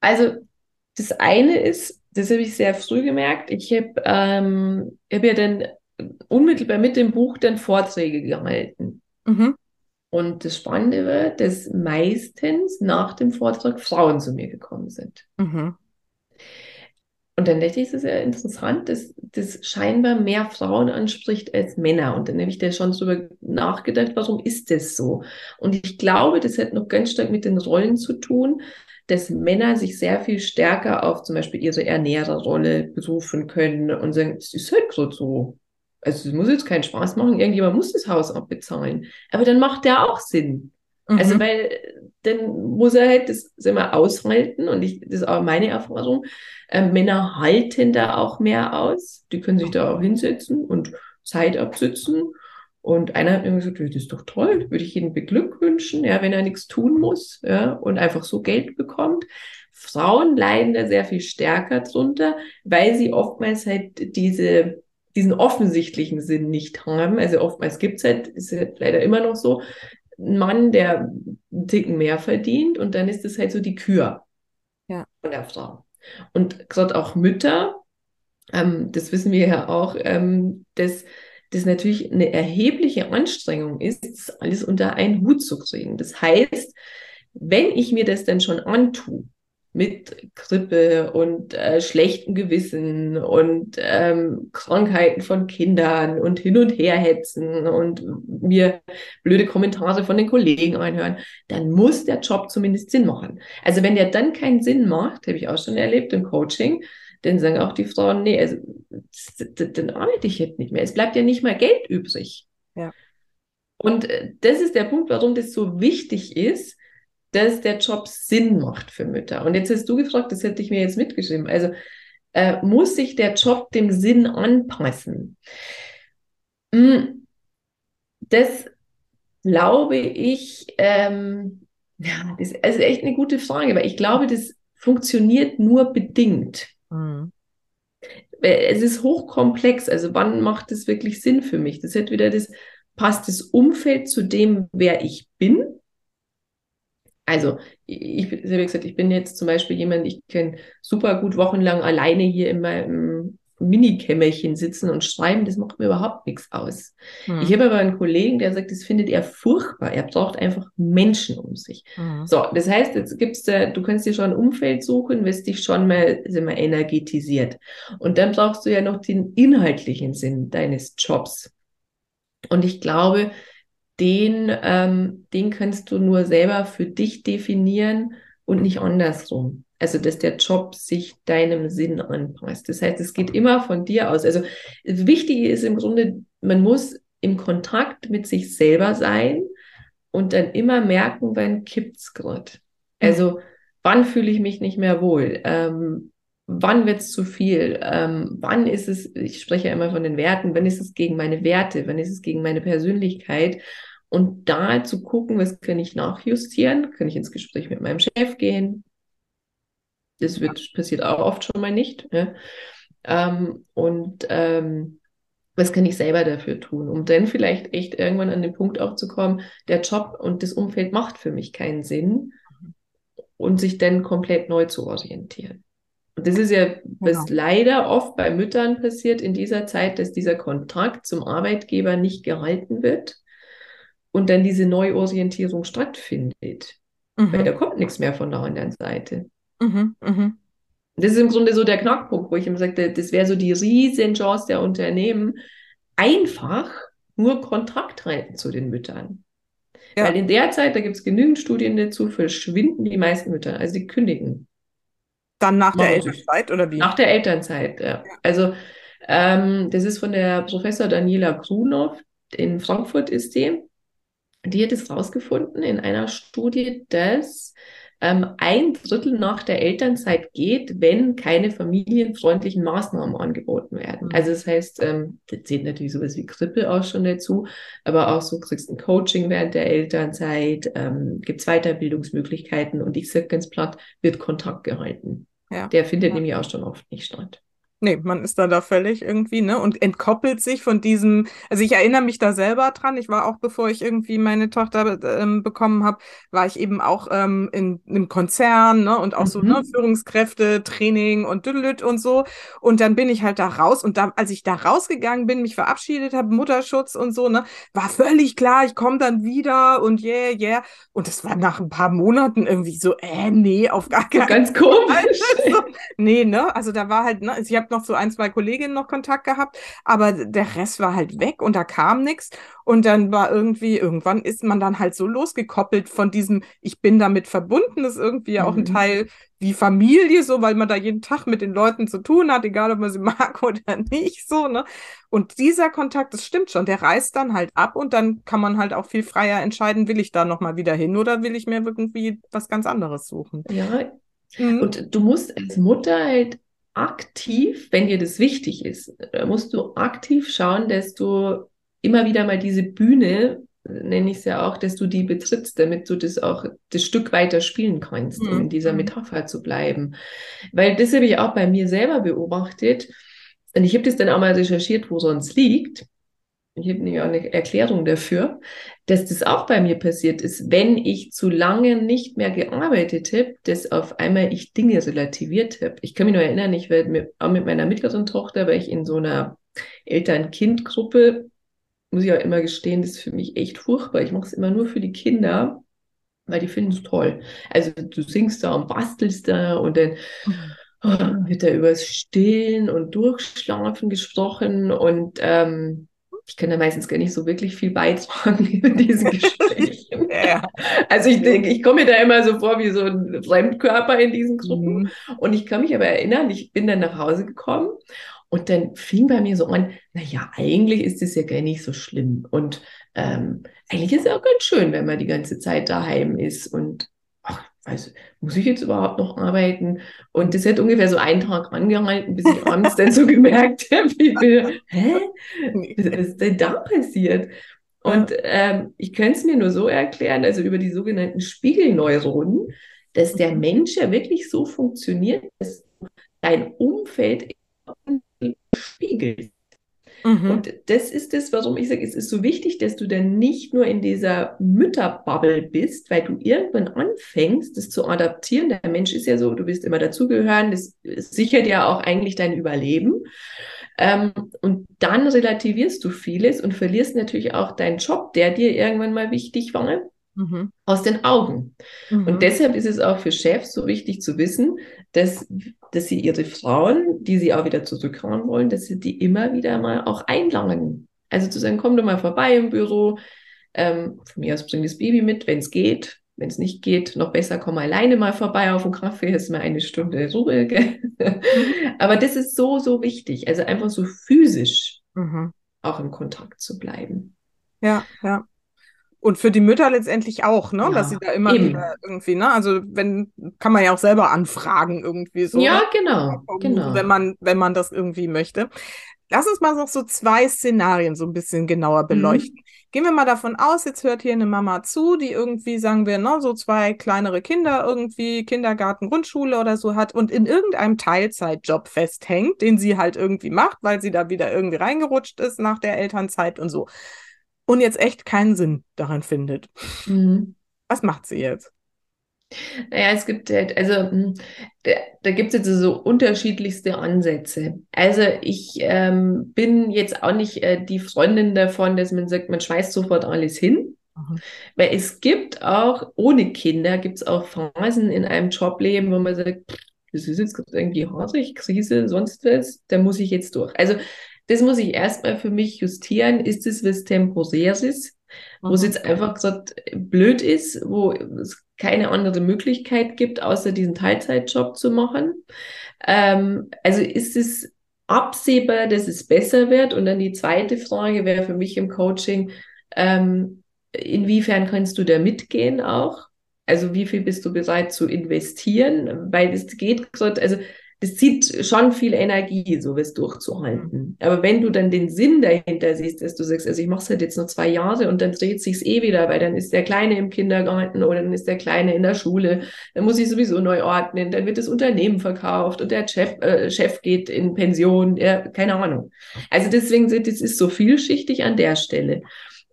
Also das eine ist, das habe ich sehr früh gemerkt, ich habe ähm, hab ja dann unmittelbar mit dem Buch dann Vorträge gehalten. Mhm. Und das Spannende war, dass meistens nach dem Vortrag Frauen zu mir gekommen sind. Mhm. Und dann dachte ich, es ist ja interessant, dass das scheinbar mehr Frauen anspricht als Männer. Und dann habe ich da schon drüber nachgedacht, warum ist das so? Und ich glaube, das hat noch ganz stark mit den Rollen zu tun, dass Männer sich sehr viel stärker auf zum Beispiel ihre Ernährerrolle berufen können und sagen, es ist halt gerade so. Also es muss jetzt keinen Spaß machen, irgendjemand muss das Haus abbezahlen. Aber dann macht der auch Sinn. Also, mhm. Also weil dann muss er halt das immer aushalten und ich, das ist auch meine Erfahrung. Äh, Männer halten da auch mehr aus. Die können sich da auch hinsetzen und Zeit absitzen und einer hat mir gesagt, das ist doch toll, würde ich Ihnen beglückwünschen, ja, wenn er nichts tun muss, ja, und einfach so Geld bekommt. Frauen leiden da sehr viel stärker drunter, weil sie oftmals halt diese, diesen offensichtlichen Sinn nicht haben. Also oftmals gibt's halt, ist halt leider immer noch so, ein Mann, der einen Ticken mehr verdient und dann ist es halt so die Kür ja. von der Frau. Und gerade auch Mütter, ähm, das wissen wir ja auch, ähm, dass das natürlich eine erhebliche Anstrengung ist, alles unter einen Hut zu kriegen. Das heißt, wenn ich mir das dann schon antue, mit Grippe und äh, schlechten Gewissen und ähm, Krankheiten von Kindern und hin und her hetzen und mir blöde Kommentare von den Kollegen einhören, dann muss der Job zumindest Sinn machen. Also wenn der dann keinen Sinn macht, habe ich auch schon erlebt im Coaching, dann sagen auch die Frauen, nee, also, dann arbeite ich jetzt nicht mehr. Es bleibt ja nicht mal Geld übrig. Ja. Und äh, das ist der Punkt, warum das so wichtig ist, dass der Job Sinn macht für Mütter. Und jetzt hast du gefragt, das hätte ich mir jetzt mitgeschrieben. Also äh, muss sich der Job dem Sinn anpassen? Hm, das glaube ich, ähm, ja, das ist echt eine gute Frage, weil ich glaube, das funktioniert nur bedingt. Mhm. Es ist hochkomplex. Also wann macht es wirklich Sinn für mich? Das hat wieder das, passt das Umfeld zu dem, wer ich bin? Also, ich, ich habe gesagt, ich bin jetzt zum Beispiel jemand, ich kann super gut wochenlang alleine hier in meinem Minikämmerchen sitzen und schreiben, das macht mir überhaupt nichts aus. Mhm. Ich habe aber einen Kollegen, der sagt, das findet er furchtbar. Er braucht einfach Menschen um sich. Mhm. So, das heißt, jetzt gibt's da, du kannst dir schon ein Umfeld suchen, was dich schon mal, sag mal energetisiert. Und dann brauchst du ja noch den inhaltlichen Sinn deines Jobs. Und ich glaube, den, ähm, den kannst du nur selber für dich definieren und nicht andersrum. Also, dass der Job sich deinem Sinn anpasst. Das heißt, es geht immer von dir aus. Also, wichtig ist im Grunde, man muss im Kontakt mit sich selber sein und dann immer merken, wann kippt's gerade. Also, wann fühle ich mich nicht mehr wohl? Ähm, wann wird's zu viel? Ähm, wann ist es, ich spreche ja immer von den Werten, wann ist es gegen meine Werte? Wann ist es gegen meine Persönlichkeit? Und da zu gucken, was kann ich nachjustieren? Kann ich ins Gespräch mit meinem Chef gehen? Das wird, passiert auch oft schon mal nicht. Ja? Ähm, und ähm, was kann ich selber dafür tun, um dann vielleicht echt irgendwann an den Punkt auch zu kommen, der Job und das Umfeld macht für mich keinen Sinn und sich dann komplett neu zu orientieren. Und das ist ja, was genau. leider oft bei Müttern passiert in dieser Zeit, dass dieser Kontakt zum Arbeitgeber nicht gehalten wird und dann diese Neuorientierung stattfindet. Mhm. Weil da kommt nichts mehr von der anderen Seite. Mhm, mhm. Das ist im Grunde so der Knackpunkt, wo ich immer sagte, das wäre so die Riesenchance der Unternehmen, einfach nur Kontakt halten zu den Müttern. Ja. Weil in der Zeit, da gibt es genügend Studien dazu, verschwinden die meisten Mütter, also die kündigen. Dann nach der Elternzeit oder wie? Nach der Elternzeit, ja. Also ähm, das ist von der Professor Daniela Grunow, in Frankfurt ist die. Die hat es rausgefunden in einer Studie, dass ähm, ein Drittel nach der Elternzeit geht, wenn keine familienfreundlichen Maßnahmen angeboten werden. Mhm. Also das heißt, ähm, da zählt natürlich sowas wie Krippe auch schon dazu, aber auch so kriegst ein Coaching während der Elternzeit, ähm, gibt es Weiterbildungsmöglichkeiten und ich sage ganz platt, wird Kontakt gehalten. Ja. Der findet ja. nämlich auch schon oft nicht statt. Nee, man ist da da völlig irgendwie, ne? Und entkoppelt sich von diesem, also ich erinnere mich da selber dran, ich war auch, bevor ich irgendwie meine Tochter ähm, bekommen habe, war ich eben auch ähm, in einem Konzern, ne? Und auch mhm. so, ne, mhm. Führungskräfte, Training und Düdelüt und so. Und dann bin ich halt da raus und da, als ich da rausgegangen bin, mich verabschiedet habe, Mutterschutz und so, ne, war völlig klar, ich komme dann wieder und yeah, yeah. Und das war nach ein paar Monaten irgendwie so, äh, nee, auf gar keinen Fall. Ganz komisch. Also, nee, ne? Also da war halt, ne, ich habe habe noch so ein, zwei Kolleginnen noch Kontakt gehabt, aber der Rest war halt weg und da kam nichts. Und dann war irgendwie, irgendwann ist man dann halt so losgekoppelt von diesem, ich bin damit verbunden, das ist irgendwie ja auch ein mhm. Teil wie Familie, so, weil man da jeden Tag mit den Leuten zu tun hat, egal ob man sie mag oder nicht, so, ne? Und dieser Kontakt, das stimmt schon, der reißt dann halt ab und dann kann man halt auch viel freier entscheiden, will ich da nochmal wieder hin oder will ich mir irgendwie was ganz anderes suchen. Ja, Mhm. Und du musst als Mutter halt aktiv, wenn dir das wichtig ist, musst du aktiv schauen, dass du immer wieder mal diese Bühne, nenne ich es ja auch, dass du die betrittst, damit du das auch das Stück weiter spielen kannst, mhm. um in dieser mhm. Metapher zu bleiben. Weil das habe ich auch bei mir selber beobachtet. Und ich habe das dann auch mal recherchiert, wo sonst liegt ich habe nämlich auch eine Erklärung dafür, dass das auch bei mir passiert ist, wenn ich zu lange nicht mehr gearbeitet habe, dass auf einmal ich Dinge relativiert habe. Ich kann mich nur erinnern, ich werde mit, auch mit meiner mittleren Tochter, weil ich in so einer Eltern-Kind-Gruppe, muss ich auch immer gestehen, das ist für mich echt furchtbar. Ich mache es immer nur für die Kinder, weil die finden es toll. Also du singst da und bastelst da und dann oh, wird da über das Stillen und Durchschlafen gesprochen und ähm, ich kann da meistens gar nicht so wirklich viel beitragen in diesen Gesprächen. ja. Also ich denke, ich komme mir da immer so vor wie so ein Fremdkörper in diesen Gruppen. Mhm. Und ich kann mich aber erinnern, ich bin dann nach Hause gekommen und dann fing bei mir so an, naja, eigentlich ist es ja gar nicht so schlimm. Und ähm, eigentlich ist es auch ganz schön, wenn man die ganze Zeit daheim ist und also muss ich jetzt überhaupt noch arbeiten? Und das hat ungefähr so einen Tag angehalten, bis ich abends dann so gemerkt habe, hä? Was ist denn da passiert? Und ähm, ich könnte es mir nur so erklären, also über die sogenannten Spiegelneuronen, dass der. Mensch ja wirklich so funktioniert, dass dein Umfeld spiegelt. Mhm. Und das ist das, warum ich sage, es ist so wichtig, dass du dann nicht nur in dieser Mütterbubble bist, weil du irgendwann anfängst, das zu adaptieren. Der Mensch ist ja so, du willst immer dazugehören, das sichert ja auch eigentlich dein Überleben. Ähm, und dann relativierst du vieles und verlierst natürlich auch deinen Job, der dir irgendwann mal wichtig war mhm. aus den Augen. Mhm. Und deshalb ist es auch für Chefs so wichtig zu wissen, dass, dass sie ihre Frauen, die sie auch wieder zurückhauen wollen, dass sie die immer wieder mal auch einlangen. Also zu sagen, komm doch mal vorbei im Büro. Ähm, von mir aus bring das Baby mit, wenn es geht. Wenn es nicht geht, noch besser, komm alleine mal vorbei auf den Kaffee, ist mal eine Stunde Ruhe. Mhm. Aber das ist so, so wichtig. Also einfach so physisch mhm. auch im Kontakt zu bleiben. Ja, ja. Und für die Mütter letztendlich auch, ne? Ja, dass sie da immer eben. wieder irgendwie, ne? Also wenn, kann man ja auch selber anfragen irgendwie so. Ja, ne? genau, genau. Wenn man, wenn man das irgendwie möchte. Lass uns mal noch so zwei Szenarien so ein bisschen genauer mhm. beleuchten. Mhm. Gehen wir mal davon aus, jetzt hört hier eine Mama zu, die irgendwie, sagen wir, ne, so zwei kleinere Kinder irgendwie, Kindergarten, Grundschule oder so hat und in irgendeinem Teilzeitjob festhängt, den sie halt irgendwie macht, weil sie da wieder irgendwie reingerutscht ist nach der Elternzeit und so und jetzt echt keinen Sinn daran findet. Mhm. Was macht sie jetzt? Naja, es gibt halt, also hm, da, da gibt es jetzt so unterschiedlichste Ansätze. Also ich ähm, bin jetzt auch nicht äh, die Freundin davon, dass man sagt, man schmeißt sofort alles hin. Mhm. Weil es gibt auch, ohne Kinder, gibt es auch Phasen in einem Jobleben, wo man sagt, das ist jetzt irgendwie haarig, Krise, sonst was, da muss ich jetzt durch. Also das muss ich erstmal für mich justieren. Ist es was Temporäres, wo es mhm. jetzt einfach gesagt blöd ist, wo es keine andere Möglichkeit gibt, außer diesen Teilzeitjob zu machen. Ähm, also ist es absehbar, dass es besser wird? Und dann die zweite Frage wäre für mich im Coaching, ähm, inwiefern kannst du da mitgehen auch? Also wie viel bist du bereit zu investieren? Weil es geht gerade, also das zieht schon viel Energie, sowas durchzuhalten. Aber wenn du dann den Sinn dahinter siehst, dass du sagst, also ich mache es halt jetzt nur zwei Jahre und dann dreht sich's eh wieder, weil dann ist der Kleine im Kindergarten oder dann ist der Kleine in der Schule, dann muss ich sowieso neu ordnen, dann wird das Unternehmen verkauft und der Chef, äh, Chef geht in Pension, ja, keine Ahnung. Also deswegen sind, es ist so vielschichtig an der Stelle.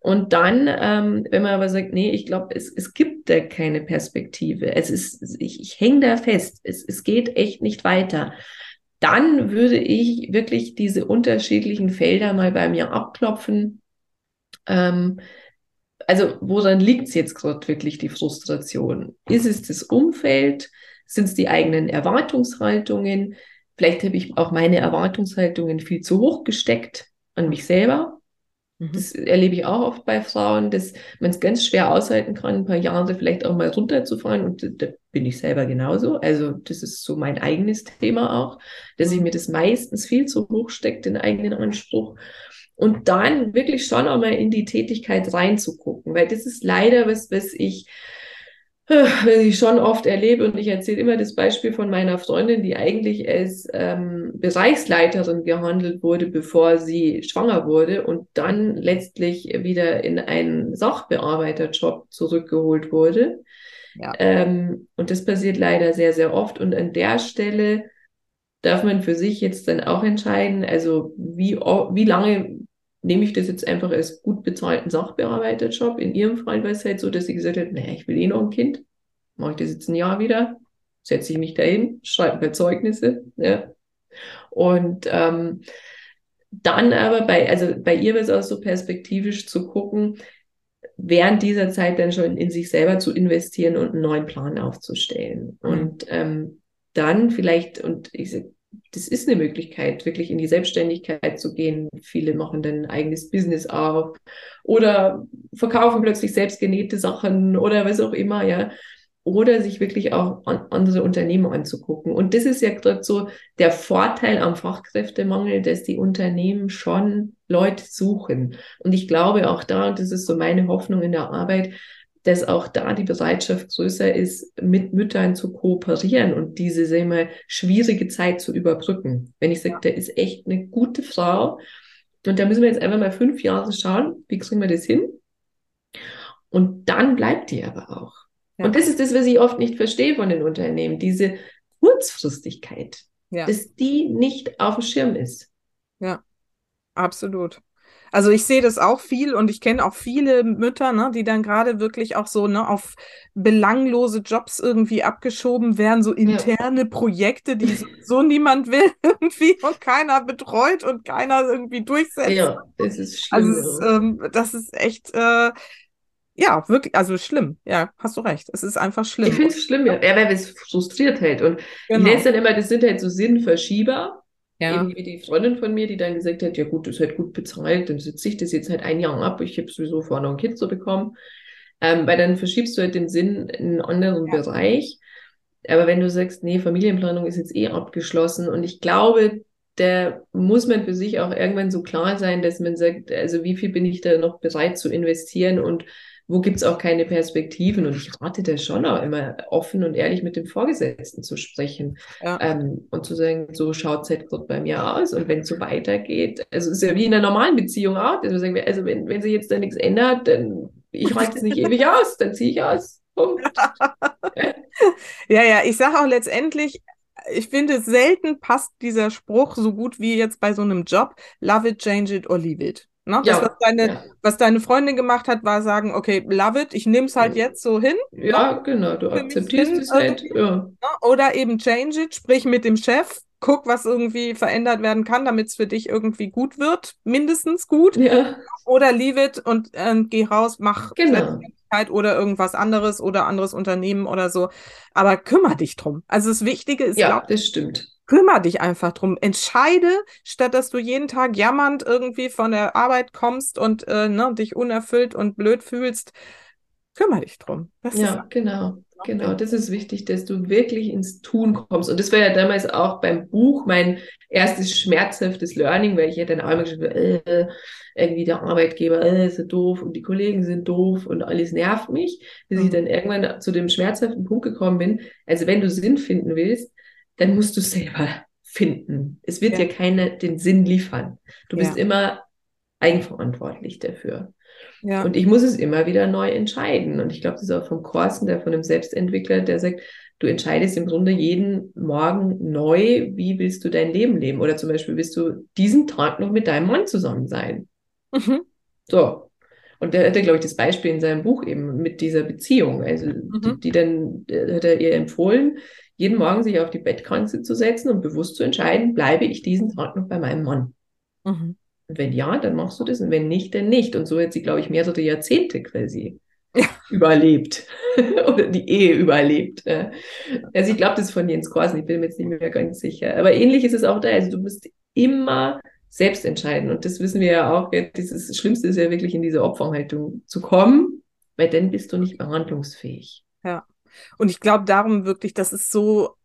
Und dann, ähm, wenn man aber sagt, nee, ich glaube, es, es gibt da keine Perspektive, es ist, ich, ich hänge da fest, es, es geht echt nicht weiter, dann würde ich wirklich diese unterschiedlichen Felder mal bei mir abklopfen. Ähm, also woran liegt es jetzt gerade wirklich die Frustration? Ist es das Umfeld? Sind es die eigenen Erwartungshaltungen? Vielleicht habe ich auch meine Erwartungshaltungen viel zu hoch gesteckt an mich selber. Mhm. Das erlebe ich auch oft bei Frauen, dass man es ganz schwer aushalten kann, ein paar Jahre vielleicht auch mal runterzufahren. Und da bin ich selber genauso. Also das ist so mein eigenes Thema auch, dass ich mhm. mir das meistens viel zu hoch steckt, den eigenen Anspruch. Und dann wirklich schon auch mal in die Tätigkeit reinzugucken, weil das ist leider was, was ich was ich schon oft erlebe und ich erzähle immer das Beispiel von meiner Freundin, die eigentlich als ähm, Bereichsleiterin gehandelt wurde, bevor sie schwanger wurde und dann letztlich wieder in einen Sachbearbeiterjob zurückgeholt wurde. Ja. Ähm, und das passiert leider sehr, sehr oft. Und an der Stelle darf man für sich jetzt dann auch entscheiden, also wie, wie lange nehme ich das jetzt einfach als gut bezahlten Sachbearbeiterjob. In ihrem Fall war es halt so, dass sie gesagt hat, naja, ich will eh noch ein Kind. Mache ich das jetzt ein Jahr wieder, setze ich mich dahin, schreibe mir Zeugnisse. Ja. Und ähm, dann aber bei, also bei ihr war es auch so perspektivisch zu gucken, während dieser Zeit dann schon in sich selber zu investieren und einen neuen Plan aufzustellen. Mhm. Und ähm, dann vielleicht, und ich das ist eine Möglichkeit, wirklich in die Selbstständigkeit zu gehen. Viele machen dann ein eigenes Business auf oder verkaufen plötzlich selbstgenähte Sachen oder was auch immer, ja. Oder sich wirklich auch an andere Unternehmen anzugucken. Und das ist ja gerade so der Vorteil am Fachkräftemangel, dass die Unternehmen schon Leute suchen. Und ich glaube auch da, und das ist so meine Hoffnung in der Arbeit, dass auch da die Bereitschaft größer ist, mit Müttern zu kooperieren und diese, sagen wir, schwierige Zeit zu überbrücken. Wenn ich sage, da ist echt eine gute Frau und da müssen wir jetzt einfach mal fünf Jahre schauen, wie kriegen wir das hin? Und dann bleibt die aber auch. Ja. Und das ist das, was ich oft nicht verstehe von den Unternehmen, diese Kurzfristigkeit, ja. dass die nicht auf dem Schirm ist. Ja, absolut. Also ich sehe das auch viel und ich kenne auch viele Mütter, ne, die dann gerade wirklich auch so ne, auf belanglose Jobs irgendwie abgeschoben werden, so interne ja. Projekte, die so, niemand will irgendwie und keiner betreut und keiner irgendwie durchsetzt. Ja, das ist schlimm. Also ja. ähm, das ist echt äh, ja, wirklich, also schlimm. Ja, hast du recht. Es ist einfach schlimm. Ich finde es schlimm, ja, weil es frustriert hält. Und genau. ich nenne dann immer, das sind halt so Sinnverschieber. Ja. Eben wie die Freundin von mir, die dann gesagt hat, ja gut, das ist halt gut bezahlt, dann sitze ich das jetzt halt ein Jahr ab, ich habe sowieso vor, noch ein Kind zu bekommen. Ähm, weil dann verschiebst du halt den Sinn in einen anderen ja. Bereich. Aber wenn du sagst, nee, Familienplanung ist jetzt eh abgeschlossen und ich glaube, da muss man für sich auch irgendwann so klar sein, dass man sagt, also wie viel bin ich da noch bereit zu investieren und wo gibt es auch keine Perspektiven. Und ich rate da schon auch immer offen und ehrlich mit dem Vorgesetzten zu sprechen ja. ähm, und zu sagen, so schaut es halt gerade bei mir aus. Und wenn es so weitergeht, also es ist ja wie in einer normalen Beziehung auch, wir sagen, also wenn, wenn sich jetzt da nichts ändert, dann ich halte es nicht ewig aus, dann ziehe ich aus. ja, ja, ich sage auch letztendlich, ich finde, selten passt dieser Spruch so gut wie jetzt bei so einem Job. Love it, change it or leave it. Ne? Das, was, deine, ja. was deine Freundin gemacht hat, war sagen, okay, love it, ich nehme es halt jetzt so hin. Ja, ne? genau, du akzeptierst es halt. Ja. Ne? Oder eben change it, sprich mit dem Chef, guck, was irgendwie verändert werden kann, damit es für dich irgendwie gut wird, mindestens gut. Ja. Oder leave it und äh, geh raus, mach genau. oder irgendwas anderes oder anderes Unternehmen oder so. Aber kümmere dich drum. Also das Wichtige ist, ja, das stimmt Kümmer dich einfach drum. Entscheide, statt dass du jeden Tag jammernd irgendwie von der Arbeit kommst und äh, ne, dich unerfüllt und blöd fühlst. Kümmere dich drum. Das ja, genau. Genau, das ist wichtig, dass du wirklich ins Tun kommst. Und das war ja damals auch beim Buch mein erstes schmerzhaftes Learning, weil ich ja dann auch immer gesagt habe, äh, irgendwie der Arbeitgeber äh, ist so doof und die Kollegen sind doof und alles nervt mich, bis mhm. ich dann irgendwann zu dem schmerzhaften Punkt gekommen bin. Also wenn du Sinn finden willst, dann musst du selber finden. Es wird ja, ja keiner den Sinn liefern. Du bist ja. immer eigenverantwortlich dafür. Ja. Und ich muss es immer wieder neu entscheiden. Und ich glaube, das ist auch vom Korsen, der von einem Selbstentwickler, der sagt, du entscheidest im Grunde jeden Morgen neu, wie willst du dein Leben leben? Oder zum Beispiel willst du diesen Tag noch mit deinem Mann zusammen sein? Mhm. So. Und der hatte, glaube ich, das Beispiel in seinem Buch eben mit dieser Beziehung. Also, mhm. die, die, dann hat er ihr empfohlen, jeden Morgen sich auf die Bettkante zu setzen und bewusst zu entscheiden, bleibe ich diesen Tag noch bei meinem Mann? Mhm. Und wenn ja, dann machst du das und wenn nicht, dann nicht. Und so hat sie, glaube ich, mehrere Jahrzehnte quasi ja. überlebt oder die Ehe überlebt. Also ich glaube, das ist von Jens Korsen, ich bin mir jetzt nicht mehr ganz sicher. Aber ähnlich ist es auch da. Also du musst immer selbst entscheiden. Und das wissen wir ja auch. Das Schlimmste ist ja wirklich in diese Opferhaltung zu kommen, weil dann bist du nicht behandlungsfähig. Ja. Und ich glaube darum wirklich, das ist so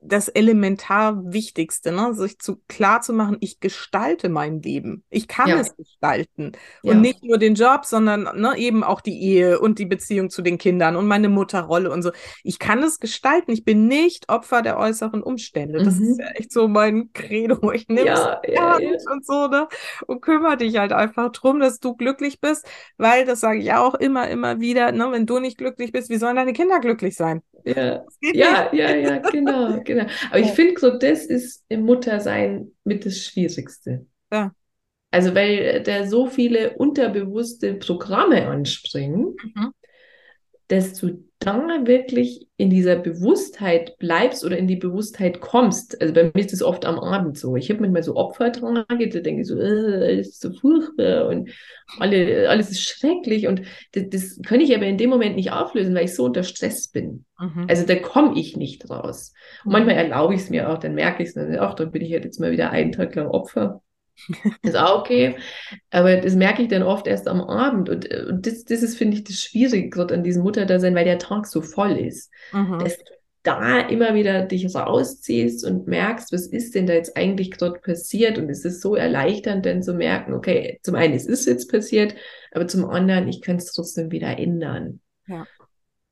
das elementar Wichtigste, ne? sich zu klar zu machen, ich gestalte mein Leben. Ich kann ja. es gestalten. Ja. Und nicht nur den Job, sondern ne, eben auch die Ehe und die Beziehung zu den Kindern und meine Mutterrolle und so. Ich kann es gestalten. Ich bin nicht Opfer der äußeren Umstände. Das mhm. ist ja echt so mein Credo. Ich nehme ja, es ja, ja, und so, ne? Und kümmere dich halt einfach drum, dass du glücklich bist, weil das sage ich auch immer, immer wieder, ne? wenn du nicht glücklich bist, wie sollen deine Kinder glücklich sein? Ja, ja, ja, ja, genau, genau. Aber ich finde so, das ist im Muttersein mit das Schwierigste. Ja. Also, weil da so viele unterbewusste Programme anspringen, mhm. dass du da wirklich in dieser Bewusstheit bleibst oder in die Bewusstheit kommst. Also bei mir ist das oft am Abend so. Ich habe manchmal so Opfertage, da denke ich so, äh, ist so furchtbar und alle, alles ist schrecklich. Und das, das kann ich aber in dem Moment nicht auflösen, weil ich so unter Stress bin. Mhm. Also da komme ich nicht raus. Und manchmal mhm. erlaube ich es mir auch, dann merke ich es, dann, ach, dann bin ich halt jetzt mal wieder einen Tag lang Opfer. Ist auch okay. Aber das merke ich dann oft erst am Abend. Und, und das, das ist, finde ich, das Schwierige gerade an diesem Mutterdasein, weil der Tag so voll ist. Mhm. Dass du da immer wieder dich rausziehst und merkst, was ist denn da jetzt eigentlich gerade passiert? Und es ist so erleichternd, dann zu merken, okay, zum einen, es ist jetzt passiert, aber zum anderen, ich kann es trotzdem wieder ändern. Ja.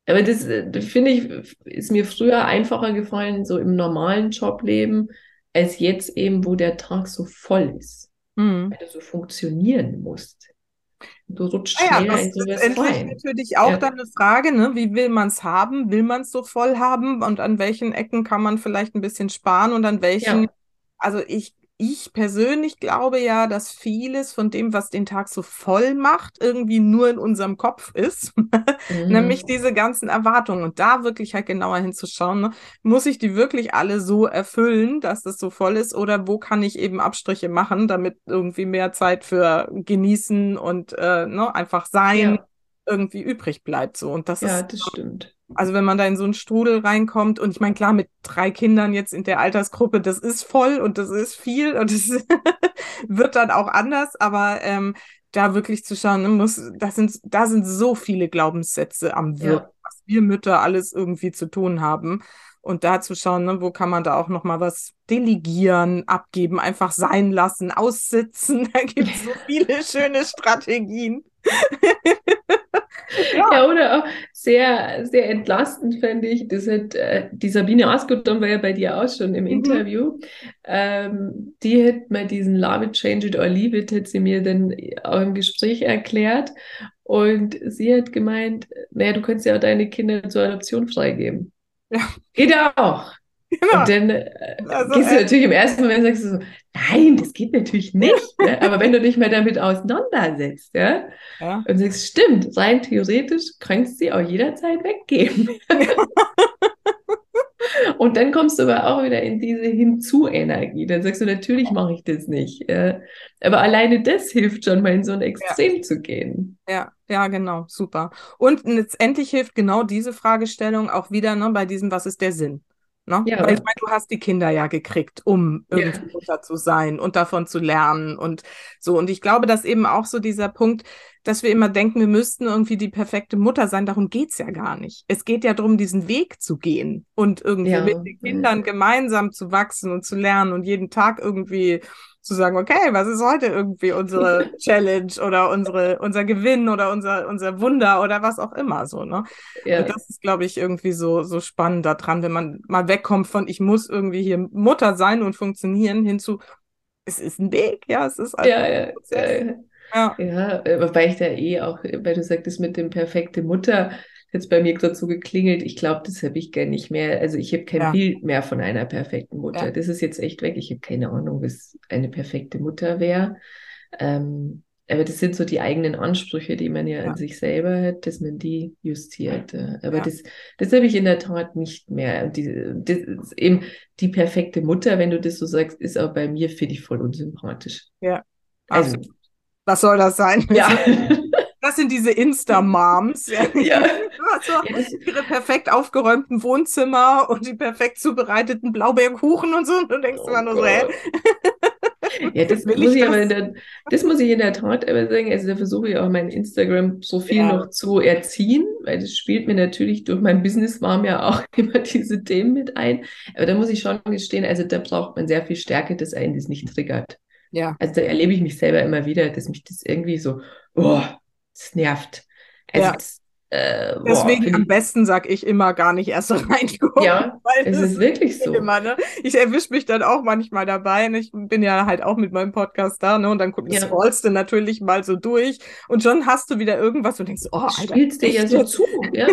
Aber das, das finde ich, ist mir früher einfacher gefallen, so im normalen Jobleben, als jetzt eben, wo der Tag so voll ist, mhm. weil du so funktionieren musst. Du rutschst ah ja, schneller in sowas rein. natürlich auch ja. dann eine Frage, ne? wie will man es haben? Will man es so voll haben? Und an welchen Ecken kann man vielleicht ein bisschen sparen und an welchen, ja. also ich ich persönlich glaube ja, dass vieles von dem, was den Tag so voll macht, irgendwie nur in unserem Kopf ist. mhm. Nämlich diese ganzen Erwartungen. Und da wirklich halt genauer hinzuschauen, ne? muss ich die wirklich alle so erfüllen, dass das so voll ist? Oder wo kann ich eben Abstriche machen, damit irgendwie mehr Zeit für genießen und äh, ne, einfach sein ja. irgendwie übrig bleibt? So. Und das ja, ist, das stimmt. Also wenn man da in so einen Strudel reinkommt und ich meine, klar, mit drei Kindern jetzt in der Altersgruppe, das ist voll und das ist viel und es wird dann auch anders, aber ähm, da wirklich zu schauen, ne, muss, das sind, da sind so viele Glaubenssätze am Wirken, ja. was wir Mütter alles irgendwie zu tun haben. Und da zu schauen, ne, wo kann man da auch nochmal was delegieren, abgeben, einfach sein lassen, aussitzen. Da gibt es so viele schöne Strategien. ja. ja. oder auch sehr, sehr entlastend fände ich, das hat äh, die Sabine Askodon war ja bei dir auch schon im mhm. Interview. Ähm, die hat mal diesen Love it, change it or leave it, hat sie mir dann auch im Gespräch erklärt. Und sie hat gemeint, naja, du könntest ja auch deine Kinder zur Adoption freigeben. Ja. Geht ja auch. Genau. Und dann äh, also, gehst du äh, natürlich im ersten Moment sagst du so, nein, das geht natürlich nicht. ja? Aber wenn du dich mehr damit auseinandersetzt, ja, ja. und sagst, stimmt, rein theoretisch könntest du sie auch jederzeit weggeben. und dann kommst du aber auch wieder in diese Hinzu-Energie. Dann sagst du, natürlich mache ich das nicht. Ja? Aber alleine das hilft schon mal in so ein Extrem ja. zu gehen. Ja, ja, genau, super. Und letztendlich hilft genau diese Fragestellung auch wieder ne, bei diesem, was ist der Sinn? Ne? Ja. Weil ich meine, du hast die Kinder ja gekriegt, um irgendwie. Mutter zu sein und davon zu lernen und so. Und ich glaube, dass eben auch so dieser Punkt, dass wir immer denken, wir müssten irgendwie die perfekte Mutter sein. Darum geht's ja gar nicht. Es geht ja darum, diesen Weg zu gehen und irgendwie ja. mit den Kindern gemeinsam zu wachsen und zu lernen und jeden Tag irgendwie zu sagen, okay, was ist heute irgendwie unsere Challenge oder unsere, unser Gewinn oder unser, unser Wunder oder was auch immer so, ne? Ja. Und das ist, glaube ich, irgendwie so, so spannend daran, wenn man mal wegkommt von, ich muss irgendwie hier Mutter sein und funktionieren, hinzu, es ist ein Weg, ja, es ist einfach ja, ja, ja, ja. ja, äh, wobei ich da eh auch, weil du sagtest mit dem perfekte Mutter, jetzt bei mir gerade so geklingelt. Ich glaube, das habe ich gar nicht mehr. Also ich habe kein ja. Bild mehr von einer perfekten Mutter. Ja. Das ist jetzt echt weg. Ich habe keine Ahnung, was eine perfekte Mutter wäre. Ähm, aber das sind so die eigenen Ansprüche, die man ja, ja. an sich selber hat, dass man die justiert. Aber ja. das, das habe ich in der Tat nicht mehr. Die, das ist eben die perfekte Mutter, wenn du das so sagst, ist auch bei mir, finde ich, voll unsympathisch. Ja. Also, was soll das sein? Ja. Das sind diese Insta-Moms. Ja. So ihre perfekt aufgeräumten Wohnzimmer und die perfekt zubereiteten Blaubeerkuchen und so. Und du denkst oh immer nur so, hä? Ja, das, muss ich, das? aber der, das muss ich in der Tat aber sagen. Also da versuche ich auch mein Instagram-Profil ja. noch zu erziehen, weil das spielt mir natürlich durch mein Business warm ja auch immer diese Themen mit ein. Aber da muss ich schon gestehen, also da braucht man sehr viel Stärke, dass einen das nicht triggert. Ja. Also da erlebe ich mich selber immer wieder, dass mich das irgendwie so, oh, es nervt. Also ja. das, äh, Deswegen boah, am besten sag ich immer gar nicht erst reingucken. Ja, es ist wirklich so. Immer, ne? Ich erwische mich dann auch manchmal dabei. Ne? Ich bin ja halt auch mit meinem Podcast da, ne? Und dann ja. scrollst du natürlich mal so durch und schon hast du wieder irgendwas und denkst, oh, Alter, spielst dir ja so zu. Ja?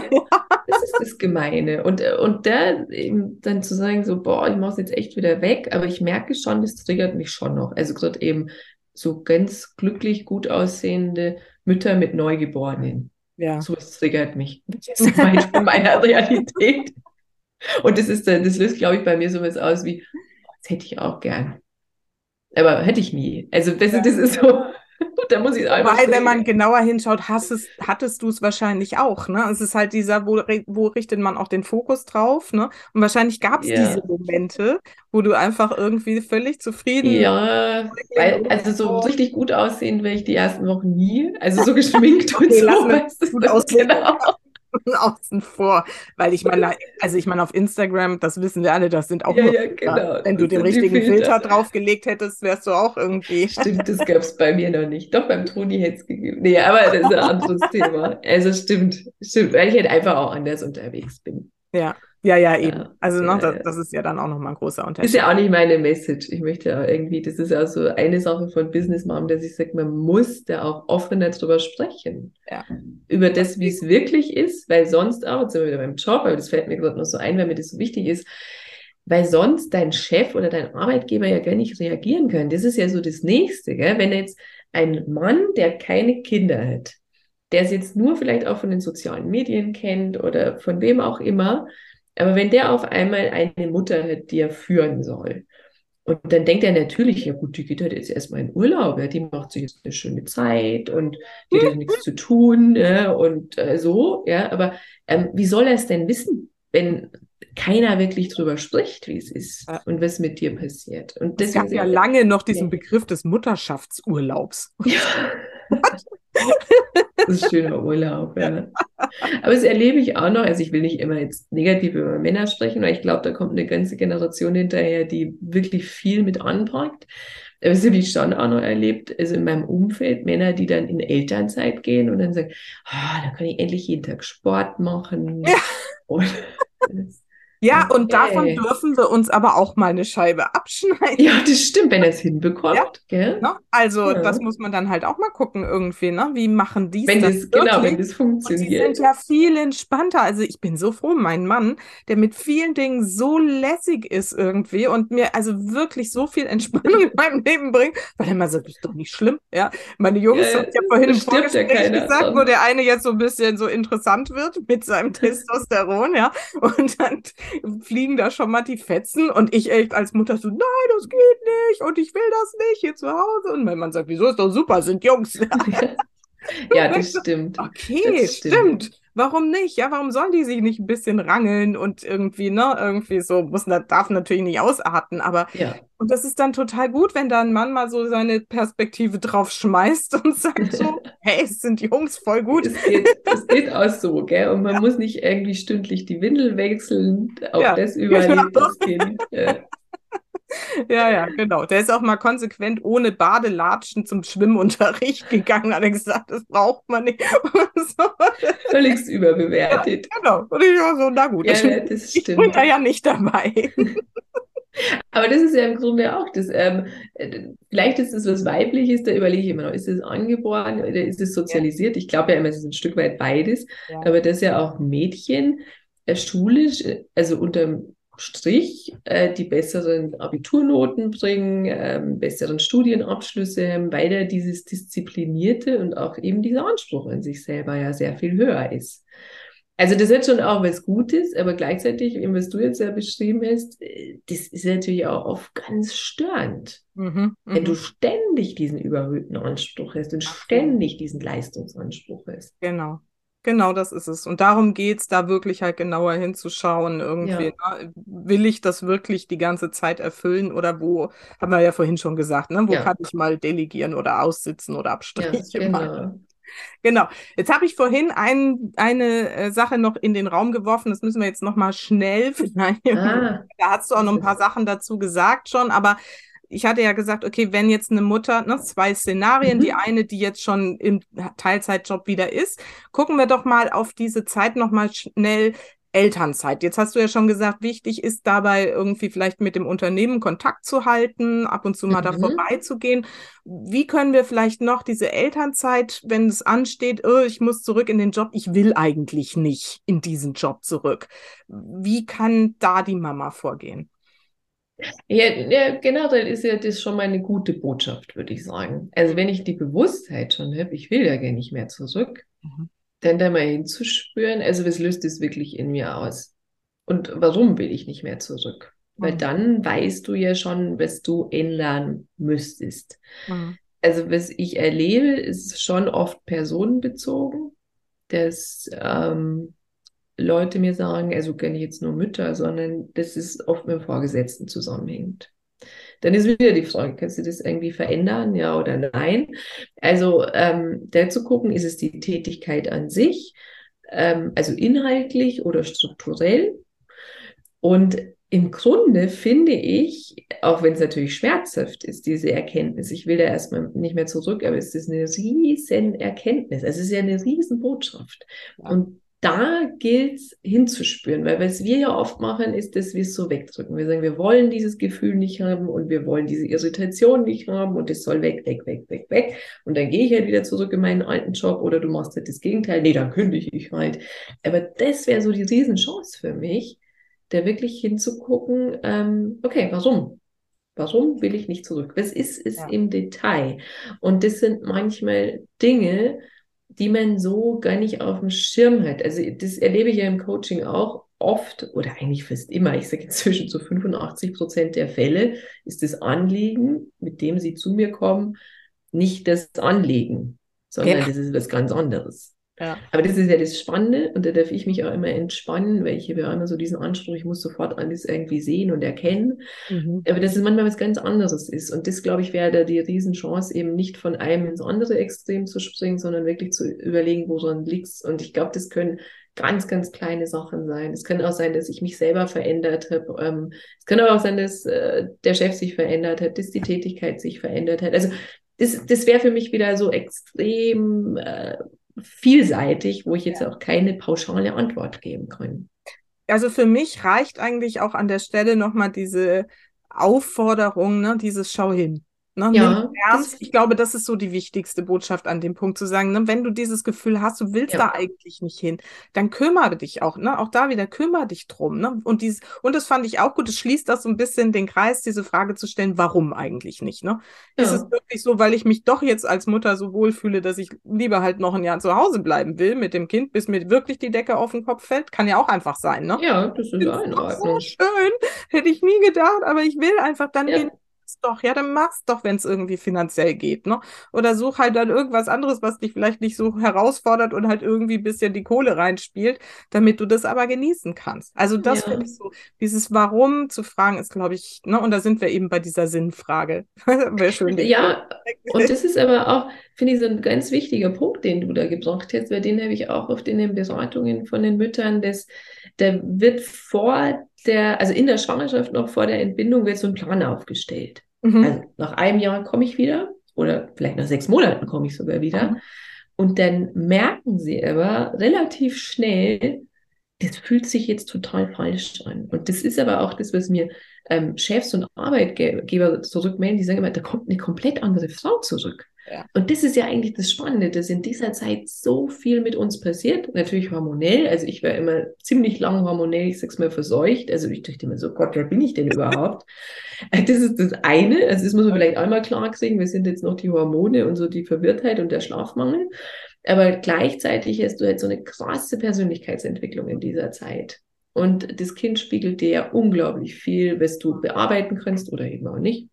Das ist das Gemeine. Und, und da eben dann zu sagen, so, boah, ich mach's jetzt echt wieder weg, aber ich merke schon, das triggert mich schon noch. Also gerade eben so ganz glücklich, gut aussehende Mütter mit Neugeborenen. Ja. So was triggert mich. Das ist von meiner Realität. Und das ist dann, das löst, glaube ich, bei mir sowas aus wie, das hätte ich auch gern. Aber hätte ich nie. Also das, ja. das ist so, da muss ich einfach. Weil, wenn man genauer hinschaut, hast es, hattest du es wahrscheinlich auch. Ne? Es ist halt dieser, wo, wo richtet man auch den Fokus drauf. Ne? Und wahrscheinlich gab es ja. diese Momente, wo du einfach irgendwie völlig zufrieden Ja, weil, also so richtig gut aussehen will ich die ersten Wochen nie. Also so geschminkt und so. Weißt gut aussehen. Genau. außen vor, weil ich meine, also ich meine auf Instagram, das wissen wir alle, das sind auch ja, nur, ja, genau. wenn du den richtigen Filter. Filter draufgelegt hättest, wärst du auch irgendwie. Stimmt, das gab es bei mir noch nicht. Doch beim Toni hätte es gegeben. Nee, aber das ist ein anderes Thema. Also stimmt, stimmt, weil ich halt einfach auch anders unterwegs bin. Ja. Ja, ja, eben. Ja, also ne, das, das, ist ja dann auch nochmal ein großer Unterschied. Ist ja auch nicht meine Message. Ich möchte ja irgendwie, das ist ja so eine Sache von Business Mom, dass ich sage, man muss da auch offener drüber sprechen. Ja. Über das, wie es wirklich ist, weil sonst auch, jetzt sind wir wieder beim Job, aber das fällt mir gerade noch so ein, weil mir das so wichtig ist, weil sonst dein Chef oder dein Arbeitgeber ja gar nicht reagieren können. Das ist ja so das Nächste, gell? wenn jetzt ein Mann, der keine Kinder hat, der es jetzt nur vielleicht auch von den sozialen Medien kennt oder von wem auch immer, aber wenn der auf einmal eine Mutter hat, die er führen soll, und dann denkt er natürlich, ja gut, die geht halt jetzt erstmal in Urlaub, ja, die macht sich jetzt eine schöne Zeit und die hat nichts zu tun ja, und äh, so, ja, aber ähm, wie soll er es denn wissen, wenn keiner wirklich drüber spricht, wie es ist ja. und was mit dir passiert. Und es gab ja lange noch diesen ja. Begriff des Mutterschaftsurlaubs. Ja. das ist schöner Urlaub, ja. Aber das erlebe ich auch noch. Also ich will nicht immer jetzt negativ über Männer sprechen, weil ich glaube, da kommt eine ganze Generation hinterher, die wirklich viel mit anpackt. Aber das habe ich schon auch noch erlebt, also in meinem Umfeld, Männer, die dann in Elternzeit gehen und dann sagen, ah, da kann ich endlich jeden Tag Sport machen. Ja. Und ja, und davon dürfen wir uns aber auch mal eine Scheibe abschneiden. Ja, das stimmt, wenn er es hinbekommt. Ja. Gell? Ne? Also, ja. das muss man dann halt auch mal gucken, irgendwie, ne? Wie machen die wenn das? Genau, wenn das funktioniert. Und die sind ja viel entspannter. Also, ich bin so froh, mein Mann, der mit vielen Dingen so lässig ist irgendwie und mir also wirklich so viel Entspannung in meinem Leben bringt, weil er immer sagt, das ist doch nicht schlimm. Ja, meine Jungs, ja, ich habe vorhin im Vorgespräch ja gesagt, dran. wo der eine jetzt so ein bisschen so interessant wird mit seinem Testosteron, ja, und dann fliegen da schon mal die Fetzen und ich echt als Mutter so, nein, das geht nicht und ich will das nicht hier zu Hause. Und mein Mann sagt, wieso ist doch super, sind Jungs. ja, das stimmt. Okay, das stimmt. stimmt. Warum nicht? Ja, warum sollen die sich nicht ein bisschen rangeln und irgendwie, ne, irgendwie so, muss, darf natürlich nicht ausarten, aber Ja. und das ist dann total gut, wenn da ein Mann mal so seine Perspektive drauf schmeißt und sagt so, hey, es sind Jungs, voll gut. Es geht, es geht auch so, gell? Und man muss nicht irgendwie stündlich die Windel wechseln. Auch Ja, das überlebt das Kind. Ja. Ja, ja, genau. Der ist auch mal konsequent ohne Badelatschen zum Schwimmunterricht gegangen, hat er gesagt, das braucht man nicht. So. Völlig überbewertet. Genau. Und ich war so, na gut, Ja, ich, ja, das ich bin da ja nicht dabei. Aber das ist ja im Grunde auch das. Ähm, äh, vielleicht ist es was Weibliches, da überlege ich immer noch, ist es angeboren oder ist es sozialisiert? Ich glaube ja immer, es ist ein Stück weit beides. Ja. Aber dass ja auch Mädchen äh, schulisch, äh, also unterm Strich, äh, die besseren Abiturnoten bringen, ähm, besseren Studienabschlüsse haben, weil ja dieses Disziplinierte und auch eben dieser Anspruch an sich selber ja sehr viel höher ist. Also das ist schon auch was Gutes, aber gleichzeitig, eben was du jetzt ja beschrieben hast, äh, das ist natürlich auch oft ganz störend, Mhm, wenn du mhm. ständig diesen überhöhten Anspruch hast und ständig diesen Leistungsanspruch hast. Genau. Genau, das ist es. Und darum geht's, da wirklich halt genauer hinzuschauen, irgendwie. Ne? Will ich das wirklich die ganze Zeit erfüllen oder wo, haben wir ja vorhin schon gesagt, ne? Wo Ja. kann ich mal delegieren oder aussitzen oder Ja, Abstriche machen? genau. Genau. Jetzt habe ich vorhin ein, eine äh, Sache noch in den Raum geworfen. Das müssen wir jetzt noch mal schnell vielleicht. Ah, Da hast du auch noch ein paar Sachen dazu gesagt schon, aber ich hatte ja gesagt, okay, wenn jetzt eine Mutter, ne, zwei Szenarien, Mhm. die eine, die jetzt schon im Teilzeitjob wieder ist, gucken wir doch mal auf diese Zeit noch mal schnell Elternzeit. Jetzt hast du ja schon gesagt, wichtig ist dabei irgendwie vielleicht mit dem Unternehmen Kontakt zu halten, ab und zu mal da Mhm. vorbeizugehen. Wie können wir vielleicht noch diese Elternzeit, wenn es ansteht, oh, ich muss zurück in den Job, ich will eigentlich nicht in diesen Job zurück. Wie kann da die Mama vorgehen? Ja, ja, generell ist ja das schon mal eine gute Botschaft, würde ich sagen. Also wenn ich die Bewusstheit schon habe, ich will ja gar nicht mehr zurück, Mhm. dann da mal hinzuspüren, also was löst das wirklich in mir aus? Und warum will ich nicht mehr zurück? Weil Mhm. dann weißt du ja schon, was du ändern müsstest. Mhm. Also was ich erlebe, ist schon oft personenbezogen, dass ähm, Leute mir sagen, also gar nicht jetzt nur Mütter, sondern dass es oft mit dem Vorgesetzten zusammenhängt. Dann ist wieder die Frage, kannst du das irgendwie verändern, ja oder nein? Also ähm, da zu gucken, ist es die Tätigkeit an sich, ähm, also inhaltlich oder strukturell? Und im Grunde finde ich, auch wenn es natürlich schmerzhaft ist, diese Erkenntnis, ich will da erstmal nicht mehr zurück, aber es ist eine riesen Erkenntnis. Es ist ja eine riesen Botschaft. Ja. Und da gilt es hinzuspüren, weil was wir ja oft machen, ist, dass wir es so wegdrücken. Wir sagen, wir wollen dieses Gefühl nicht haben und wir wollen diese Irritation nicht haben und es soll weg, weg, weg, weg, weg. Und dann gehe ich halt wieder zurück in meinen alten Job oder du machst halt das Gegenteil. Nee, dann kündige ich halt. Aber das wäre so die Riesenchance für mich, da wirklich hinzugucken, ähm, okay, warum? Warum will ich nicht zurück? Was ist es Ja. im Detail? Und das sind manchmal Dinge, die man so gar nicht auf dem Schirm hat. Also das erlebe ich ja im Coaching auch oft oder eigentlich fast immer. Ich sage inzwischen zu 85 Prozent der Fälle ist das Anliegen, mit dem sie zu mir kommen, nicht das Anliegen, sondern Ja. das ist was ganz anderes. Ja. Aber das ist ja das Spannende und da darf ich mich auch immer entspannen, weil ich habe ja immer so diesen Anspruch, ich muss sofort alles irgendwie sehen und erkennen. Mhm. Aber dass es manchmal was ganz anderes ist. Und das, glaube ich, wäre da die Riesenchance, eben nicht von einem ins andere Extrem zu springen, sondern wirklich zu überlegen, woran liegt's. Und ich glaube, das können ganz, ganz kleine Sachen sein. Es kann auch sein, dass ich mich selber verändert habe. Ähm, es kann aber auch sein, dass äh, der Chef sich verändert hat, dass die Tätigkeit sich verändert hat. Also das, das wäre für mich wieder so extrem äh, vielseitig, wo ich jetzt auch keine pauschale Antwort geben kann. Also für mich reicht eigentlich auch an der Stelle nochmal diese Aufforderung, ne, dieses Schau hin. Ne, Ja, ernst. Ich glaube, das ist so die wichtigste Botschaft an dem Punkt zu sagen, ne, wenn du dieses Gefühl hast, du willst Ja. da eigentlich nicht hin, dann kümmere dich auch, ne, auch da wieder kümmere dich drum, ne, und dieses, und das fand ich auch gut, es schließt das so ein bisschen den Kreis, diese Frage zu stellen, warum eigentlich nicht, ne? Ist Ja. es wirklich so, weil ich mich doch jetzt als Mutter so wohlfühle, dass ich lieber halt noch ein Jahr zu Hause bleiben will mit dem Kind, bis mir wirklich die Decke auf den Kopf fällt? Kann ja auch einfach sein, ne? Ja, das ist Das auch ist doch so schön. Hätte ich nie gedacht, aber ich will einfach, dann Ja. genieß mach's doch, ja, dann mach's doch, wenn es irgendwie finanziell geht, ne? Oder such halt dann irgendwas anderes, was dich vielleicht nicht so herausfordert und halt irgendwie ein bisschen die Kohle reinspielt, damit du das aber genießen kannst. Also das ja. finde ich so, dieses Warum zu fragen ist, glaube ich, ne? Und da sind wir eben bei dieser Sinnfrage. Wäre schön. Ja, und das ist aber auch, finde ich, so ein ganz wichtiger Punkt, den du da gebracht hast, weil den habe ich auch oft in den Beratungen von den Müttern, dass da wird vor der, also in der Schwangerschaft noch vor der Entbindung wird so ein Plan aufgestellt. Mhm. Also nach einem Jahr komme ich wieder oder vielleicht nach sechs Monaten komme ich sogar wieder. Mhm. Und dann merken sie aber relativ schnell, das fühlt sich jetzt total falsch an. Und das ist aber auch das, was mir ähm, Chefs und Arbeitgeber zurückmelden, die sagen immer, da kommt eine komplett andere Frau zurück. Und das ist ja eigentlich das Spannende, dass in dieser Zeit so viel mit uns passiert. Natürlich hormonell. Also ich war immer ziemlich lang hormonell, ich sag's mal, verseucht. Also ich dachte immer so, Gott, wer bin ich denn überhaupt? das ist das eine. Also das muss man vielleicht einmal klar kriegen. Wir sind jetzt noch die Hormone und so die Verwirrtheit und der Schlafmangel. Aber gleichzeitig hast du halt so eine krasse Persönlichkeitsentwicklung in dieser Zeit. Und das Kind spiegelt dir ja unglaublich viel, was du bearbeiten kannst oder eben auch nicht.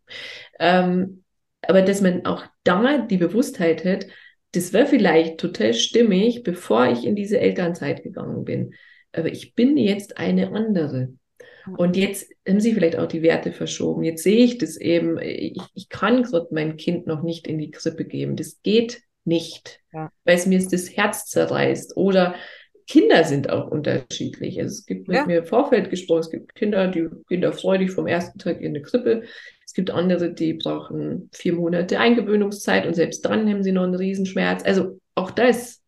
Ähm, aber dass man auch da die Bewusstheit hat, das wäre vielleicht total stimmig, bevor ich in diese Elternzeit gegangen bin. Aber ich bin jetzt eine andere. Und jetzt haben sie vielleicht auch die Werte verschoben. Jetzt sehe ich das eben. Ich, ich kann gerade mein Kind noch nicht in die Krippe geben. Das geht nicht, ja. weil es mir das Herz zerreißt. Oder Kinder sind auch unterschiedlich. Also es gibt mit ja. mir im Vorfeld gesprochen, es gibt Kinder, die gehen da freudig vom ersten Tag in die Krippe. Es gibt andere, die brauchen vier Monate Eingewöhnungszeit und selbst dann haben sie noch einen Riesenschmerz. Also auch das.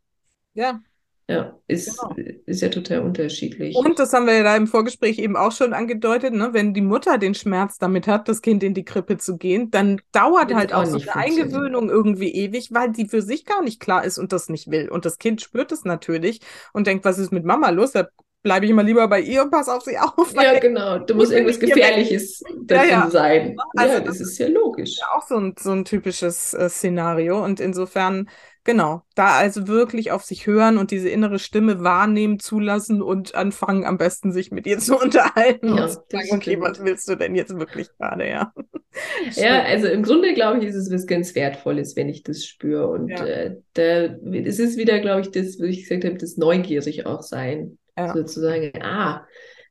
Ja. Ja, ist, genau. ist ja total unterschiedlich. Und das haben wir ja da im Vorgespräch eben auch schon angedeutet, ne? wenn die Mutter den Schmerz damit hat, das Kind in die Krippe zu gehen, dann dauert Wird halt auch so eine Eingewöhnung irgendwie ewig, weil die für sich gar nicht klar ist und das nicht will. Und das Kind spürt es natürlich und denkt, was ist mit Mama los? Da bleibe ich immer lieber bei ihr und pass auf sie auf. Ja, genau. Du musst irgendwas Gefährliches darin ja, ja. sein. Also, ja, das, das ist ja logisch. Ja auch so ein, so ein typisches äh, Szenario. Und insofern Genau, da also wirklich auf sich hören und diese innere Stimme wahrnehmen, zulassen und anfangen, am besten sich mit ihr zu unterhalten ja, und zu sagen, okay, was willst du denn jetzt wirklich gerade, ja. ja, also im Grunde, glaube ich, ist es was ganz Wertvolles, wenn ich das spüre. Und äh, da, es ist wieder, glaube ich, das, was ich gesagt habe, das neugierig auch sein. Ja. Sozusagen, ah,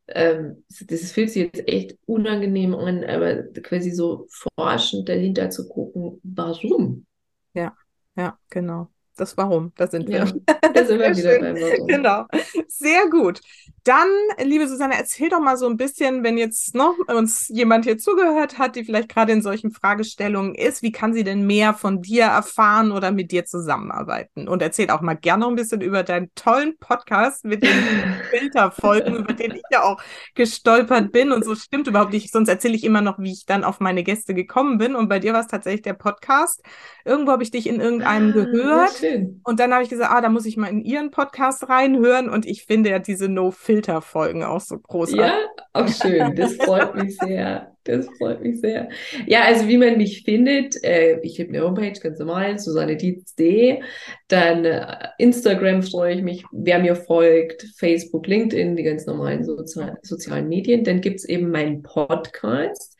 ähm, das fühlt sich jetzt echt unangenehm an, aber quasi so forschend dahinter zu gucken, warum? Ja. Ja, genau. Das Warum, da sind wir. Ja, da sind wir wieder beim Warum. Genau. Sehr gut. Dann, liebe Susanne, erzähl doch mal so ein bisschen, wenn jetzt noch uns jemand hier zugehört hat, die vielleicht gerade in solchen Fragestellungen ist, wie kann sie denn mehr von dir erfahren oder mit dir zusammenarbeiten? Und erzähl auch mal gerne noch ein bisschen über deinen tollen Podcast mit den Filterfolgen, über den ich ja auch gestolpert bin. Und so stimmt überhaupt nicht. Sonst erzähle ich immer noch, wie ich dann auf meine Gäste gekommen bin. Und bei dir war es tatsächlich der Podcast. Irgendwo habe ich dich in irgendeinem ah, gehört. Und dann habe ich gesagt, ah, da muss ich mal in ihren Podcast reinhören. Und ich finde ja diese No-Filter Filterfolgen auch so großartig. Ja, auch schön. Das freut mich sehr. Das freut mich sehr. Ja, also wie man mich findet, äh, ich habe eine Homepage, ganz normal, Susanne Dietz.de. Dann äh, Instagram freue ich mich, wer mir folgt, Facebook, LinkedIn, die ganz normalen Sozial sozialen Medien. Dann gibt es eben meinen Podcast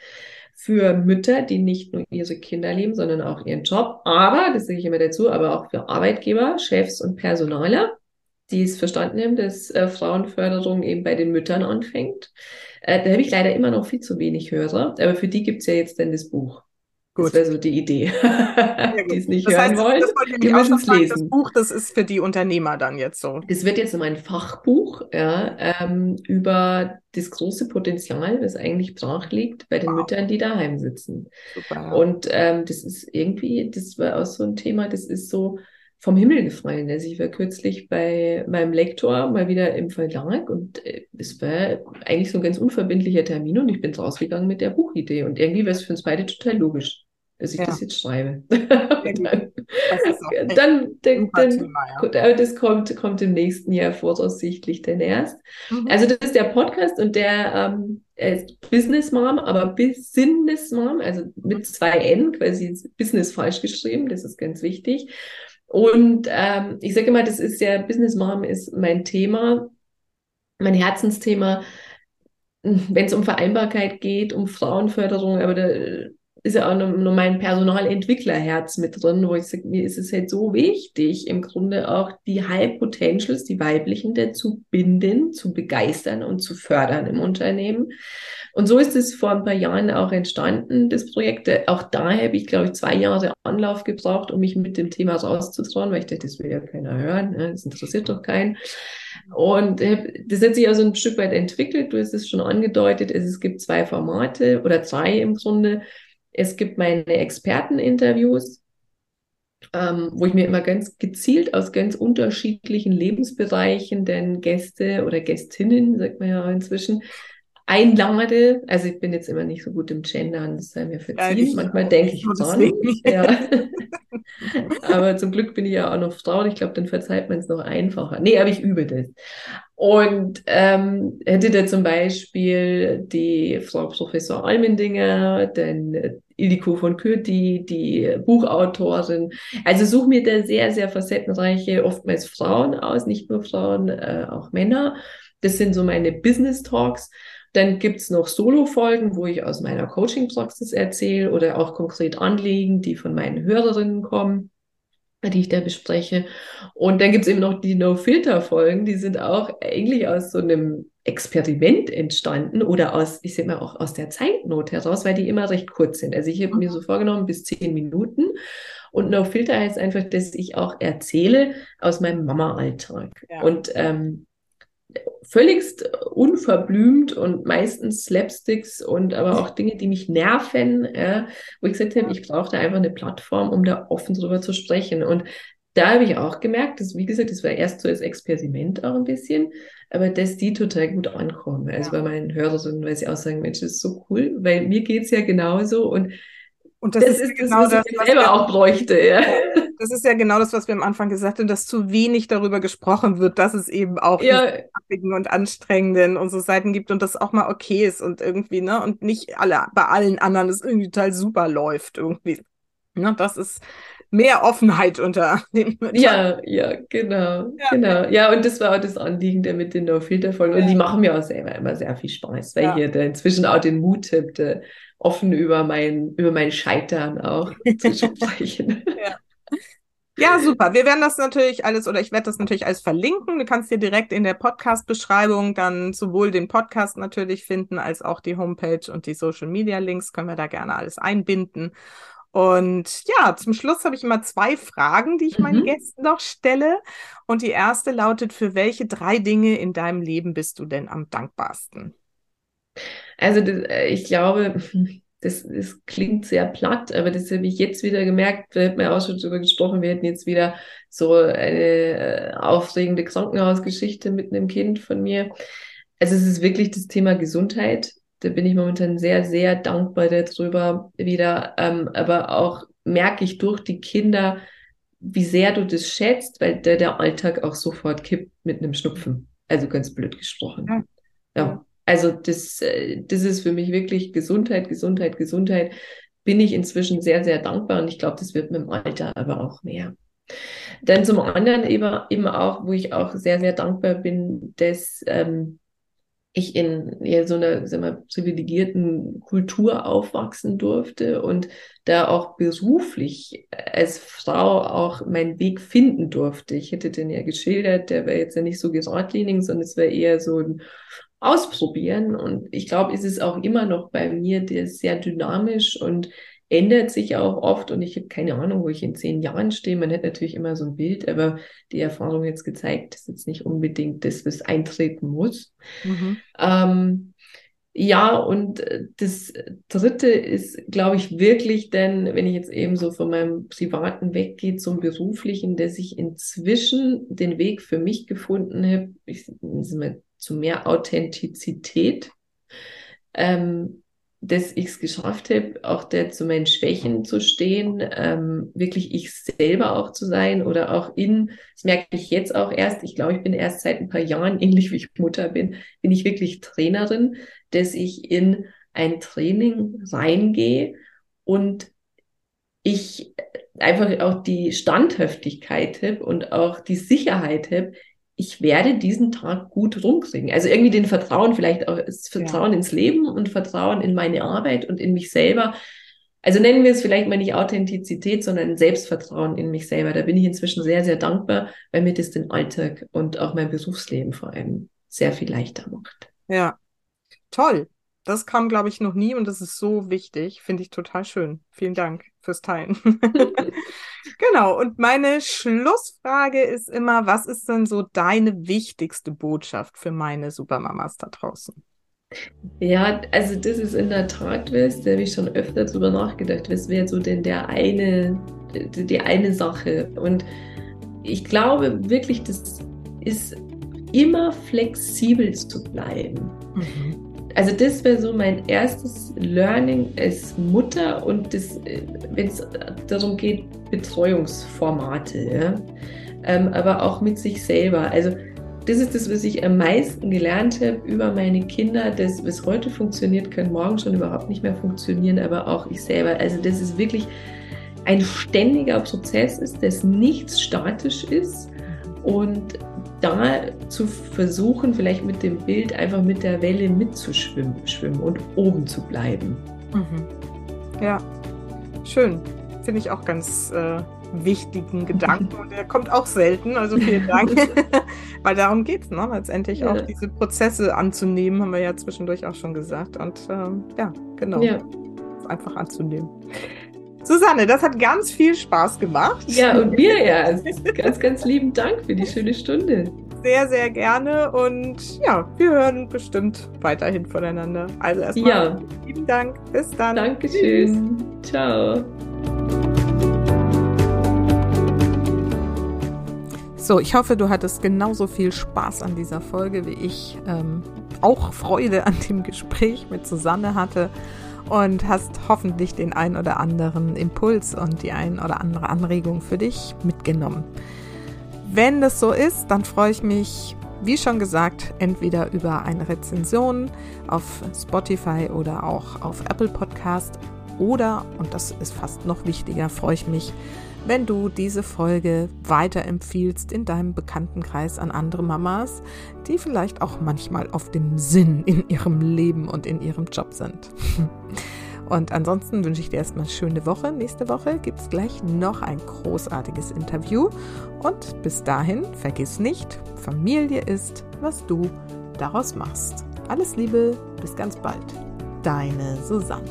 für Mütter, die nicht nur ihre Kinder lieben, sondern auch ihren Job. Aber, das sage ich immer dazu, aber auch für Arbeitgeber, Chefs und Personaler die es verstanden haben, dass äh, Frauenförderung eben bei den Müttern anfängt. Äh, da habe ich leider immer noch viel zu wenig Hörer, aber für die gibt es ja jetzt dann das Buch. Gut. Das wäre so die Idee, die es nicht das hören heißt, wollen. Die müssen es lesen. Das Buch, das ist für die Unternehmer dann jetzt so. Das wird jetzt mein Fachbuch ja, ähm, über das große Potenzial, das eigentlich brach liegt bei den wow. Müttern, die daheim sitzen. Super. Und ähm, das ist irgendwie, das war auch so ein Thema, das ist so, vom Himmel gefallen. Also ich war kürzlich bei meinem Lektor mal wieder im Verlag und äh, es war eigentlich so ein ganz unverbindlicher Termin und ich bin rausgegangen mit der Buchidee und irgendwie war es für uns beide total logisch, dass ich ja. das jetzt schreibe. dann, dann, dann, dann ja. das kommt, kommt im nächsten Jahr voraussichtlich dann erst. Mhm. Also das ist der Podcast und der ähm, ist Business Mom, aber Business Mom, also mit zwei N, quasi Business falsch geschrieben, das ist ganz wichtig. Und ähm, ich sage immer, das ist ja, Business Mom ist mein Thema, mein Herzensthema, wenn es um Vereinbarkeit geht, um Frauenförderung, aber da ist ja auch noch mein Personalentwicklerherz mit drin, wo ich sage, mir ist es halt so wichtig, im Grunde auch die High Potentials, die weiblichen, dazu binden, zu begeistern und zu fördern im Unternehmen. Und so ist es vor ein paar Jahren auch entstanden, das Projekt. Auch da habe ich, glaube ich, zwei Jahre Anlauf gebraucht, um mich mit dem Thema rauszutrauen, weil ich dachte, das will ja keiner hören, ne? das interessiert doch keinen. Und das hat sich also ein Stück weit entwickelt. Du hast es schon angedeutet. Es, gibt zwei Formate oder drei im Grunde. Es gibt meine Experteninterviews, ähm, wo ich mir immer ganz gezielt aus ganz unterschiedlichen Lebensbereichen denn Gäste oder Gästinnen, sagt man ja inzwischen, einlade. Also ich bin jetzt immer nicht so gut im Gendern, das sei mir verziehen. Ja, Manchmal denke ich dran. Ja. aber zum Glück bin ich ja auch noch Frau und ich glaube, dann verzeiht man es noch einfacher. Nee, aber ich übe das. Und ähm, hätte da zum Beispiel die Frau Professor Almendinger, den Iliko von Kürti, die Buchautorin. Also suche mir da sehr, sehr facettenreiche, oftmals Frauen aus, nicht nur Frauen, äh, auch Männer. Das sind so meine Business Talks. Dann gibt's noch Solo-Folgen, wo ich aus meiner Coaching-Praxis erzähle oder auch konkret Anliegen, die von meinen Hörerinnen kommen die ich da bespreche. Und dann gibt's eben noch die No-Filter-Folgen, die sind auch eigentlich aus so einem Experiment entstanden oder aus, ich sag mal, auch aus der Zeitnot heraus, weil die immer recht kurz sind. Also ich habe mir mhm. so vorgenommen, bis zehn Minuten. Und No-Filter heißt einfach, dass ich auch erzähle aus meinem Mama-Alltag. Ja. Und ähm, völligst unverblümt und meistens Slapsticks und aber auch Dinge, die mich nerven, ja, wo ich gesagt habe, ich brauchte einfach eine Plattform, um da offen drüber zu sprechen. Und da habe ich auch gemerkt, dass, wie gesagt, das war erst so als Experiment auch ein bisschen, aber dass die total gut ankommen. Also ja. bei meinen Hörerinnen, weil sie auch sagen, Mensch, das ist so cool, weil mir geht's ja genauso und und das, das ist, ist, genau das, was ich selber auch bräuchte. Ja. Das ist ja genau das, was wir am Anfang gesagt haben, dass zu wenig darüber gesprochen wird, dass es eben auch ja. und anstrengenden und so Seiten gibt und das auch mal okay ist und irgendwie, ne, und nicht alle bei allen anderen es irgendwie total super läuft irgendwie. Ne, das ist mehr Offenheit unter den Müttern. Ja, ja, genau, ja. genau. Ja, und das war auch das Anliegen der mit den No-Filter-Folgen. Und die machen mir auch selber immer sehr viel Spaß, weil ja. ich da inzwischen auch den Mut habe, offen über mein, über mein Scheitern auch zu sprechen. Ja. Ja, super. Wir werden das natürlich alles oder ich werde das natürlich alles verlinken. Du kannst dir direkt in der Podcast-Beschreibung dann sowohl den Podcast natürlich finden, als auch die Homepage und die Social Media Links können wir da gerne alles einbinden. Und ja, zum Schluss habe ich immer zwei Fragen, die ich mhm. meinen Gästen noch stelle. Und die erste lautet, für welche drei Dinge in deinem Leben bist du denn am dankbarsten? Also das, äh, ich glaube, das, das klingt sehr platt, aber das habe ich jetzt wieder gemerkt, wir hatten ja auch schon darüber gesprochen, wir hätten jetzt wieder so eine äh, aufregende Krankenhausgeschichte mit einem Kind von mir. Also es ist wirklich das Thema Gesundheit. Da bin ich momentan sehr, sehr dankbar darüber wieder. Ähm, aber auch merke ich durch die Kinder, wie sehr du das schätzt, weil der, der Alltag auch sofort kippt mit einem Schnupfen. Also ganz blöd gesprochen. Ja. ja. Also das, äh, das ist für mich wirklich Gesundheit, Gesundheit, Gesundheit. Bin ich inzwischen sehr, sehr dankbar und ich glaube, das wird mit dem Alter aber auch mehr. Dann zum anderen eben, eben auch, wo ich auch sehr, sehr dankbar bin, dass ähm, ich in ja, so einer sagen wir, privilegierten Kultur aufwachsen durfte und da auch beruflich als Frau auch meinen Weg finden durfte. Ich hätte den ja geschildert, der wäre jetzt ja nicht so geradlinig, sondern es wäre eher so ein Ausprobieren. Und ich glaube, es ist auch immer noch bei mir der sehr dynamisch und ändert sich auch oft und ich habe keine Ahnung, wo ich in zehn Jahren stehe. Man hat natürlich immer so ein Bild, aber die Erfahrung jetzt gezeigt, ist jetzt nicht unbedingt das, was eintreten muss. Mhm. Ähm, ja, und das Dritte ist, glaube ich, wirklich denn, wenn ich jetzt eben so von meinem Privaten weggehe zum Beruflichen, dass ich inzwischen den Weg für mich gefunden habe, ich, zu mehr Authentizität. Ähm, dass ich es geschafft habe, auch der zu meinen Schwächen zu stehen, ähm, wirklich ich selber auch zu sein oder auch in, das merke ich jetzt auch erst, ich glaube, ich bin erst seit ein paar Jahren, ähnlich wie ich Mutter bin, bin ich wirklich Trainerin, dass ich in ein Training reingehe und ich einfach auch die Standhaftigkeit habe und auch die Sicherheit habe, ich werde diesen Tag gut rumkriegen. Also irgendwie den Vertrauen, vielleicht auch das Vertrauen ja. ins Leben und Vertrauen in meine Arbeit und in mich selber. also nennen wir es vielleicht mal nicht Authentizität, sondern Selbstvertrauen in mich selber. Da bin ich inzwischen sehr, sehr dankbar, weil mir das den Alltag und auch mein Berufsleben vor allem sehr viel leichter macht. Ja, toll. Das kam, glaube ich, noch nie und das ist so wichtig. Finde ich total schön. Vielen Dank fürs Teilen. genau. Und meine Schlussfrage ist immer, was ist denn so deine wichtigste Botschaft für meine Supermamas da draußen? Ja, also das ist in der Tat was, da habe ich schon öfter drüber nachgedacht, was wäre so denn der eine, die, eine Sache. Und ich glaube wirklich, das ist immer flexibel zu bleiben. Mhm. Also das wäre so mein erstes Learning als Mutter und wenn es darum geht, Betreuungsformate, ja? ähm, aber auch mit sich selber. Also das ist das, was ich am meisten gelernt habe über meine Kinder. Das, was heute funktioniert, kann morgen schon überhaupt nicht mehr funktionieren, aber auch ich selber. Also das ist wirklich ein ständiger Prozess ist, dass nichts statisch ist und da zu versuchen, vielleicht mit dem Bild einfach mit der Welle mitzuschwimmen schwimmen und oben zu bleiben. Mhm. Ja, schön. Finde ich auch ganz äh, wichtigen Gedanken und der kommt auch selten. Also vielen Dank. Weil darum geht es, ne? letztendlich ja. auch diese Prozesse anzunehmen, haben wir ja zwischendurch auch schon gesagt. Und ähm, ja, genau. Ja. Einfach anzunehmen. Susanne, das hat ganz viel Spaß gemacht. Ja, und mir ja. ganz, ganz lieben Dank für die schöne Stunde. Sehr, sehr gerne und ja, wir hören bestimmt weiterhin voneinander. Also erstmal ja. lieben Dank. Bis dann. Dankeschön. Tschüss. Ciao. So, ich hoffe, du hattest genauso viel Spaß an dieser Folge wie ich. Ähm, auch Freude an dem Gespräch mit Susanne hatte und hast hoffentlich den ein oder anderen Impuls und die ein oder andere Anregung für dich mitgenommen. Wenn das so ist, dann freue ich mich, wie schon gesagt, entweder über eine Rezension auf Spotify oder auch auf Apple Podcast oder, und das ist fast noch wichtiger, freue ich mich, wenn du diese Folge weiterempfiehlst in deinem Bekanntenkreis an andere Mamas, die vielleicht auch manchmal auf dem Sinn in ihrem Leben und in ihrem Job sind. Und ansonsten wünsche ich dir erstmal eine schöne Woche. Nächste Woche gibt es gleich noch ein großartiges Interview. Und bis dahin, vergiss nicht, Familie ist, was du daraus machst. Alles Liebe, bis ganz bald. Deine Susanne.